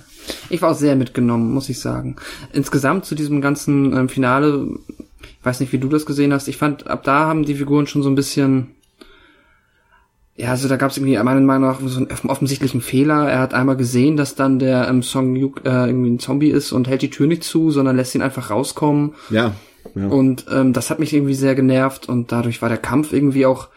Ich war auch sehr mitgenommen, muss ich sagen. Insgesamt zu diesem ganzen ähm, Finale, ich weiß nicht, wie du das gesehen hast, ich fand, ab da haben die Figuren schon so ein bisschen. Ja, also da gab es irgendwie meiner Meinung nach so einen offen- offensichtlichen Fehler. Er hat einmal gesehen, dass dann der ähm, Song Yuk äh, irgendwie ein Zombie ist und hält die Tür nicht zu, sondern lässt ihn einfach rauskommen. Ja, ja. Und ähm, das hat mich irgendwie sehr genervt und dadurch war der Kampf irgendwie auch,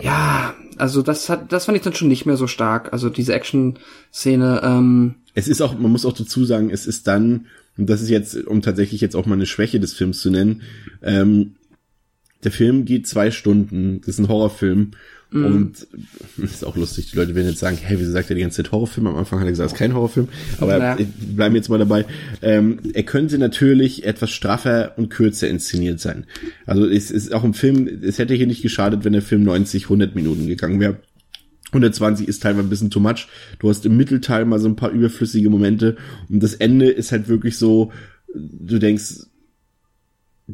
ja, Also das hat, das fand ich dann schon nicht mehr so stark. Also diese Action-Szene. Ähm, es ist auch, man muss auch dazu sagen, es ist dann, und das ist jetzt, um tatsächlich jetzt auch mal eine Schwäche des Films zu nennen, ähm, der Film geht zwei Stunden, das ist ein Horrorfilm Mm. Und ist auch lustig, die Leute werden jetzt sagen, hey, wieso sagt er die ganze Zeit Horrorfilm? Am Anfang hat er gesagt, es ist kein Horrorfilm. Aber ja. bleiben jetzt mal dabei. Ähm, er könnte natürlich etwas straffer und kürzer inszeniert sein. Also es ist auch im Film, es hätte hier nicht geschadet, wenn der Film 90, 100 Minuten gegangen wäre. 120 ist teilweise ein bisschen too much. Du hast im Mittelteil mal so ein paar überflüssige Momente und das Ende ist halt wirklich so, du denkst,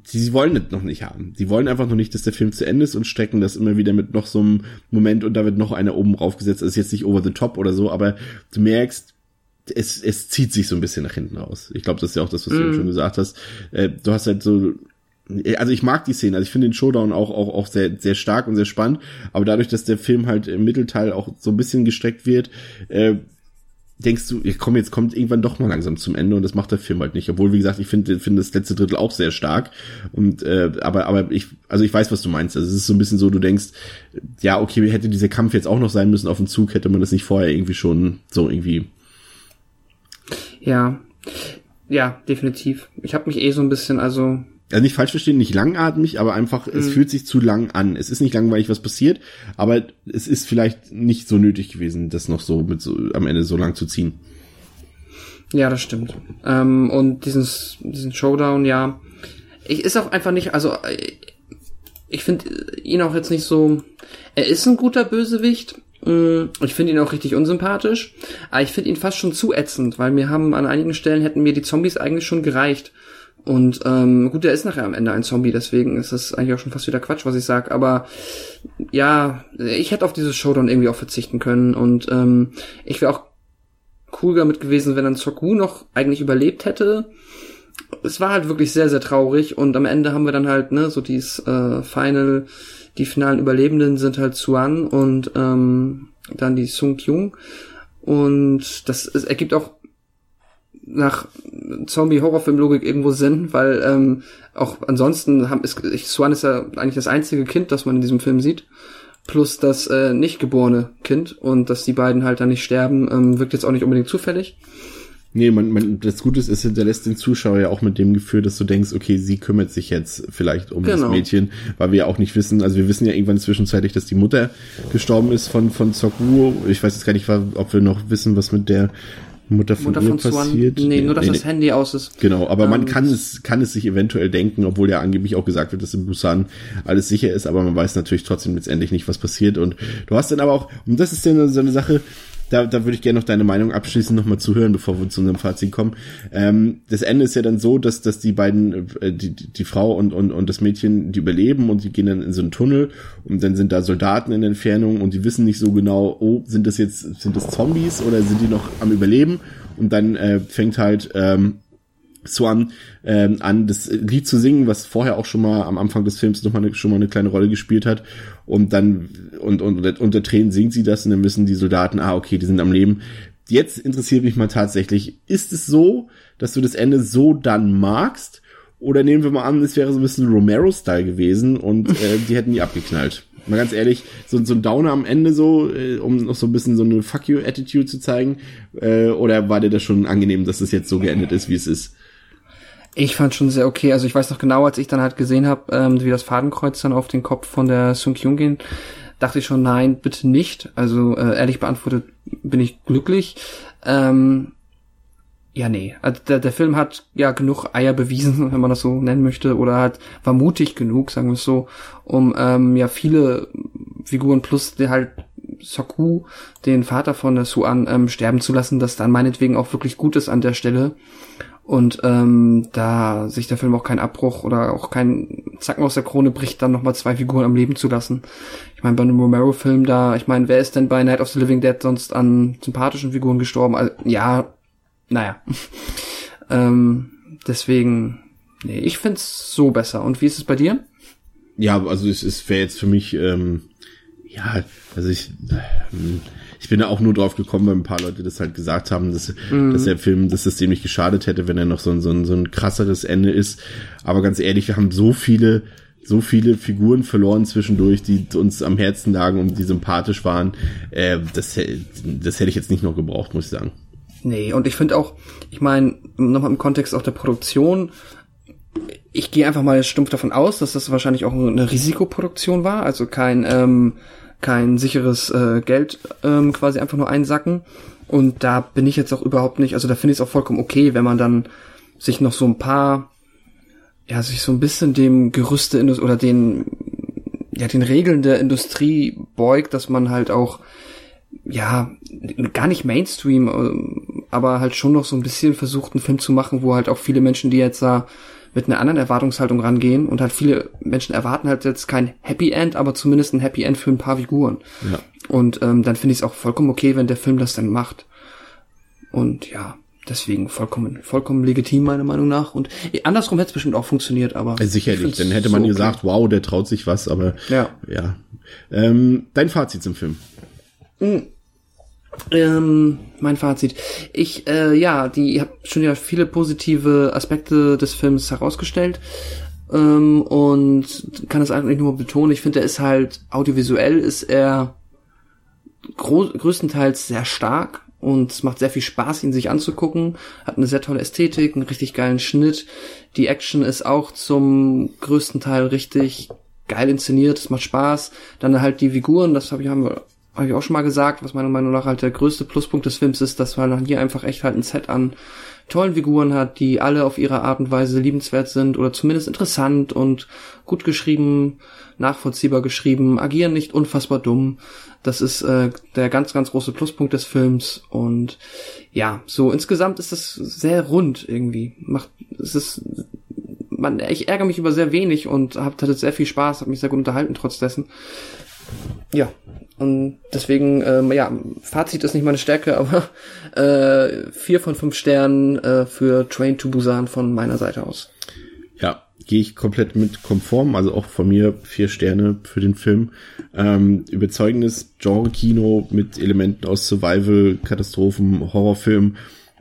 sie wollen das noch nicht haben. Sie wollen einfach noch nicht, dass der Film zu Ende ist und strecken das immer wieder mit noch so einem Moment und da wird noch einer oben raufgesetzt. Das ist jetzt nicht over the top oder so, aber du merkst, es, es zieht sich so ein bisschen nach hinten raus. Ich glaube, das ist ja auch das, was mm. du mhm. schon gesagt hast. Äh, du hast halt so, also ich mag die Szene, also ich finde den Showdown auch, auch, auch sehr, sehr stark und sehr spannend, aber dadurch, dass der Film halt im Mittelteil auch so ein bisschen gestreckt wird, äh, denkst du, ich komm, jetzt kommt irgendwann doch mal langsam zum Ende und das macht der Film halt nicht. Obwohl, wie gesagt, ich finde finde das letzte Drittel auch sehr stark. Und äh, aber, aber ich, also ich weiß, was du meinst. Also es ist so ein bisschen so, du denkst, ja, okay, hätte dieser Kampf jetzt auch noch sein müssen auf dem Zug, hätte man das nicht vorher irgendwie schon so irgendwie. Ja. Ja, definitiv. Ich habe mich eh so ein bisschen, also also nicht falsch verstehen, nicht langatmig, aber einfach, es mhm. fühlt sich zu lang an. Es ist nicht langweilig, was passiert, aber es ist vielleicht nicht so nötig gewesen, das noch so mit so am Ende so lang zu ziehen. Ja, das stimmt. Ähm, und dieses, diesen Showdown, ja, ich ist auch einfach nicht, also ich finde ihn auch jetzt nicht so. Er ist ein guter Bösewicht. Mm, ich finde ihn auch richtig unsympathisch, aber ich finde ihn fast schon zu ätzend, weil mir haben an einigen Stellen hätten mir die Zombies eigentlich schon gereicht. Und ähm, gut, der ist nachher am Ende ein Zombie, deswegen ist das eigentlich auch schon fast wieder Quatsch, was ich sag. Aber ja, ich hätte auf dieses Showdown irgendwie auch verzichten können. Und ähm, ich wäre auch cool damit gewesen, wenn dann Soku noch eigentlich überlebt hätte. Es war halt wirklich sehr, sehr traurig. Und am Ende haben wir dann halt, ne, so dieses äh, Final, die finalen Überlebenden sind halt Suan und ähm, dann die Sung Kyung. Und das es ergibt auch nach Zombie-Horrorfilm-Logik irgendwo Sinn, weil ähm, auch ansonsten haben, ist, Swan ist ja eigentlich das einzige Kind, das man in diesem Film sieht, plus das äh, nicht geborene Kind und dass die beiden halt dann nicht sterben, ähm, wirkt jetzt auch nicht unbedingt zufällig. Nee, man, man, das Gute ist, es hinterlässt den Zuschauer ja auch mit dem Gefühl, dass du denkst, okay, sie kümmert sich jetzt vielleicht um genau. das Mädchen, weil wir ja auch nicht wissen, also wir wissen ja irgendwann zwischenzeitlich, dass die Mutter gestorben ist von, von Sokuo. Ich weiß jetzt gar nicht, ob wir noch wissen, was mit der Mutter von, Mutter von passiert. Nee, nur dass nee, das. Handy aus ist. Genau, aber ähm, man kann es, kann es sich eventuell denken, obwohl ja angeblich auch gesagt wird, dass in Busan alles sicher ist, aber man weiß natürlich trotzdem letztendlich nicht, was passiert. Und du hast dann aber auch, und das ist dann so eine Sache, da, da würde ich gerne noch deine Meinung abschließend nochmal zuhören, bevor wir zu unserem Fazit kommen. Ähm, das Ende ist ja dann so, dass, dass die beiden, äh, die, die Frau und, und, und das Mädchen, die überleben und die gehen dann in so einen Tunnel und dann sind da Soldaten in Entfernung und die wissen nicht so genau, oh, sind das jetzt, sind das Zombies oder sind die noch am Überleben? Und dann äh, fängt halt ähm, Swan ähm, an, das Lied zu singen, was vorher auch schon mal am Anfang des Films noch mal eine, schon mal eine kleine Rolle gespielt hat. Und dann und, und unter Tränen singt sie das und dann wissen die Soldaten, ah, okay, die sind am Leben. Jetzt interessiert mich mal tatsächlich, ist es so, dass du das Ende so dann magst? Oder nehmen wir mal an, es wäre so ein bisschen Romero-Style gewesen und äh, die hätten die abgeknallt. Mal ganz ehrlich, so, so ein Downer am Ende so, äh, um noch so ein bisschen so eine Fuck you-Attitude zu zeigen. Äh, oder war dir das schon angenehm, dass es das jetzt so geendet ist, wie es ist? Ich fand schon sehr okay. Also ich weiß noch genau, als ich dann halt gesehen habe, ähm, wie das Fadenkreuz dann auf den Kopf von der Sung Kyung ging, dachte ich schon, nein, bitte nicht. Also äh, ehrlich beantwortet bin ich glücklich. Ähm, ja, nee. Also der, der Film hat ja genug Eier bewiesen, wenn man das so nennen möchte, oder hat war mutig genug, sagen wir es so, um ähm, ja viele Figuren plus der halt Soku, den Vater von der Suan, ähm, sterben zu lassen, das dann meinetwegen auch wirklich gut ist an der Stelle und ähm, da sich der Film auch keinen Abbruch oder auch keinen Zacken aus der Krone bricht, dann nochmal zwei Figuren am Leben zu lassen. Ich meine, bei einem Romero-Film da, ich meine, wer ist denn bei Night of the Living Dead sonst an sympathischen Figuren gestorben? Also, ja, naja. ähm, deswegen, nee, ich find's so besser. Und wie ist es bei dir? Ja, also es, es wäre jetzt für mich, ähm, ja, also ich, ähm, ich bin da auch nur drauf gekommen, weil ein paar Leute das halt gesagt haben, dass, mhm. dass der Film, dass es dem nicht geschadet hätte, wenn er noch so ein, so ein, so ein krasseres Ende ist. Aber ganz ehrlich, wir haben so viele so viele Figuren verloren zwischendurch, die uns am Herzen lagen und die sympathisch waren. Äh, das, das hätte ich jetzt nicht noch gebraucht, muss ich sagen. Nee, und ich finde auch, ich meine, nochmal im Kontext auch der Produktion, ich gehe einfach mal stumpf davon aus, dass das wahrscheinlich auch eine Risikoproduktion war, also kein, ähm, kein sicheres äh, Geld ähm, quasi einfach nur einsacken. Und da bin ich jetzt auch überhaupt nicht, also da finde ich es auch vollkommen okay, wenn man dann sich noch so ein paar ja, sich so ein bisschen dem Gerüste oder den, ja, den Regeln der Industrie beugt, dass man halt auch, ja, gar nicht Mainstream, ähm, aber halt schon noch so ein bisschen versucht, einen Film zu machen, wo halt auch viele Menschen, die jetzt da mit einer anderen Erwartungshaltung rangehen und halt viele Menschen erwarten halt jetzt kein Happy End, aber zumindest ein Happy End für ein paar Figuren. Ja. Und ähm, dann finde ich es auch vollkommen okay, wenn der Film das dann macht. Und ja, Deswegen vollkommen, vollkommen legitim, meiner Meinung nach. Und andersrum hätte es bestimmt auch funktioniert, aber. Sicherlich, dann hätte man so gesagt, okay. wow, der traut sich was, aber ja. ja. Ähm, dein Fazit zum Film. Mhm. Ähm, mein Fazit. Ich, äh, ja, die, ihr habt schon ja viele positive Aspekte des Films herausgestellt. Ähm, und kann das eigentlich nur betonen. Ich finde, er ist halt, audiovisuell ist er größtenteils sehr stark und es macht sehr viel Spaß, ihn sich anzugucken. Hat eine sehr tolle Ästhetik, einen richtig geilen Schnitt. Die Action ist auch zum größten Teil richtig geil inszeniert, es macht Spaß. Dann halt die Figuren, das habe ich, haben wir, hab ich auch schon mal gesagt, was meiner Meinung nach halt der größte Pluspunkt des Films ist, dass man hier einfach echt halt ein Set an tollen Figuren hat, die alle auf ihre Art und Weise liebenswert sind oder zumindest interessant und gut geschrieben, nachvollziehbar geschrieben, agieren nicht unfassbar dumm. Das ist äh, der ganz, ganz große Pluspunkt des Films. Und ja, so insgesamt ist es sehr rund irgendwie. Macht, es ist, man, ich ärgere mich über sehr wenig und habe hatte sehr viel Spaß, habe mich sehr gut unterhalten trotz dessen. Ja, und deswegen, ähm, ja, Fazit ist nicht meine Stärke, aber äh, vier von fünf Sternen äh, für Train to Busan von meiner Seite aus. Ja, gehe ich komplett mit konform, also auch von mir vier Sterne für den Film. Ähm, überzeugendes Genre-Kino mit Elementen aus Survival, Katastrophen, Horrorfilm,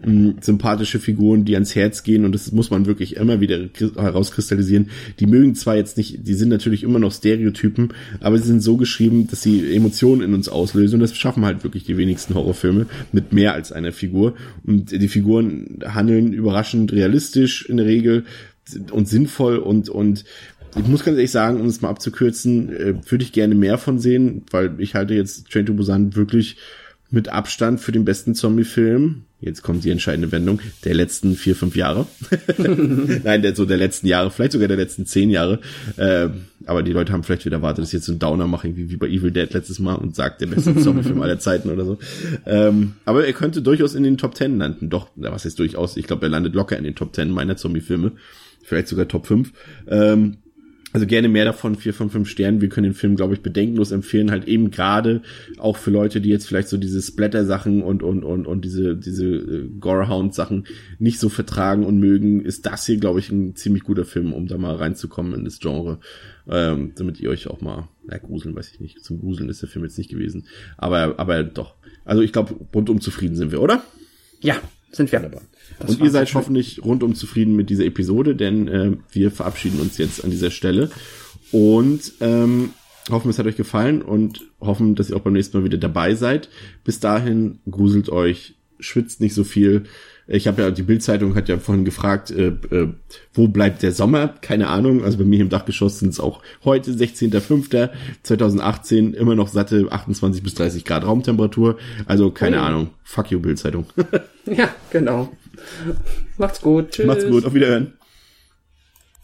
mh, sympathische Figuren, die ans Herz gehen und das muss man wirklich immer wieder herauskristallisieren. Die mögen zwar jetzt nicht, die sind natürlich immer noch Stereotypen, aber sie sind so geschrieben, dass sie Emotionen in uns auslösen und das schaffen halt wirklich die wenigsten Horrorfilme mit mehr als einer Figur und die Figuren handeln überraschend realistisch in der Regel und sinnvoll und, und ich muss ganz ehrlich sagen, um es mal abzukürzen, äh, würde ich gerne mehr von sehen, weil ich halte jetzt Train to Busan wirklich mit Abstand für den besten Zombie-Film. Jetzt kommt die entscheidende Wendung der letzten vier, fünf Jahre. Nein, der, so der letzten Jahre, vielleicht sogar der letzten zehn Jahre. Äh, aber die Leute haben vielleicht wieder erwartet, dass ich jetzt so ein Downer mache, wie, wie bei Evil Dead letztes Mal und sagt, der beste Zombie-Film aller Zeiten oder so. Ähm, aber er könnte durchaus in den Top Ten landen. Doch, was heißt durchaus? Ich glaube, er landet locker in den Top Ten meiner Zombie-Filme vielleicht sogar Top 5. Ähm, also gerne mehr davon, vier von fünf Sternen. Wir können den Film, glaube ich, bedenkenlos empfehlen, halt eben gerade auch für Leute, die jetzt vielleicht so diese Splatter-Sachen und, und, und, und diese, diese äh, Gorehound-Sachen nicht so vertragen und mögen, ist das hier, glaube ich, ein ziemlich guter Film, um da mal reinzukommen in das Genre. Ähm, damit ihr euch auch mal, na, gruseln, weiß ich nicht. Zum Gruseln ist der Film jetzt nicht gewesen. Aber, aber doch. Also ich glaube, rundum zufrieden sind wir, oder? Ja, sind wir. Wunderbar. Das und ihr seid hoffentlich rundum zufrieden mit dieser Episode, denn äh, wir verabschieden uns jetzt an dieser Stelle und ähm, hoffen, es hat euch gefallen und hoffen, dass ihr auch beim nächsten Mal wieder dabei seid. Bis dahin gruselt euch, schwitzt nicht so viel. Ich habe ja, die Bildzeitung hat ja vorhin gefragt, äh, äh, wo bleibt der Sommer? Keine Ahnung. Also bei mir im Dachgeschoss sind es auch heute, 16.05.2018, immer noch satte 28 bis 30 Grad Raumtemperatur. Also keine oh. Ahnung. Fuck you, Bildzeitung. ja, genau. Macht's gut. Tschüss. Macht's gut. Auf Wiederhören.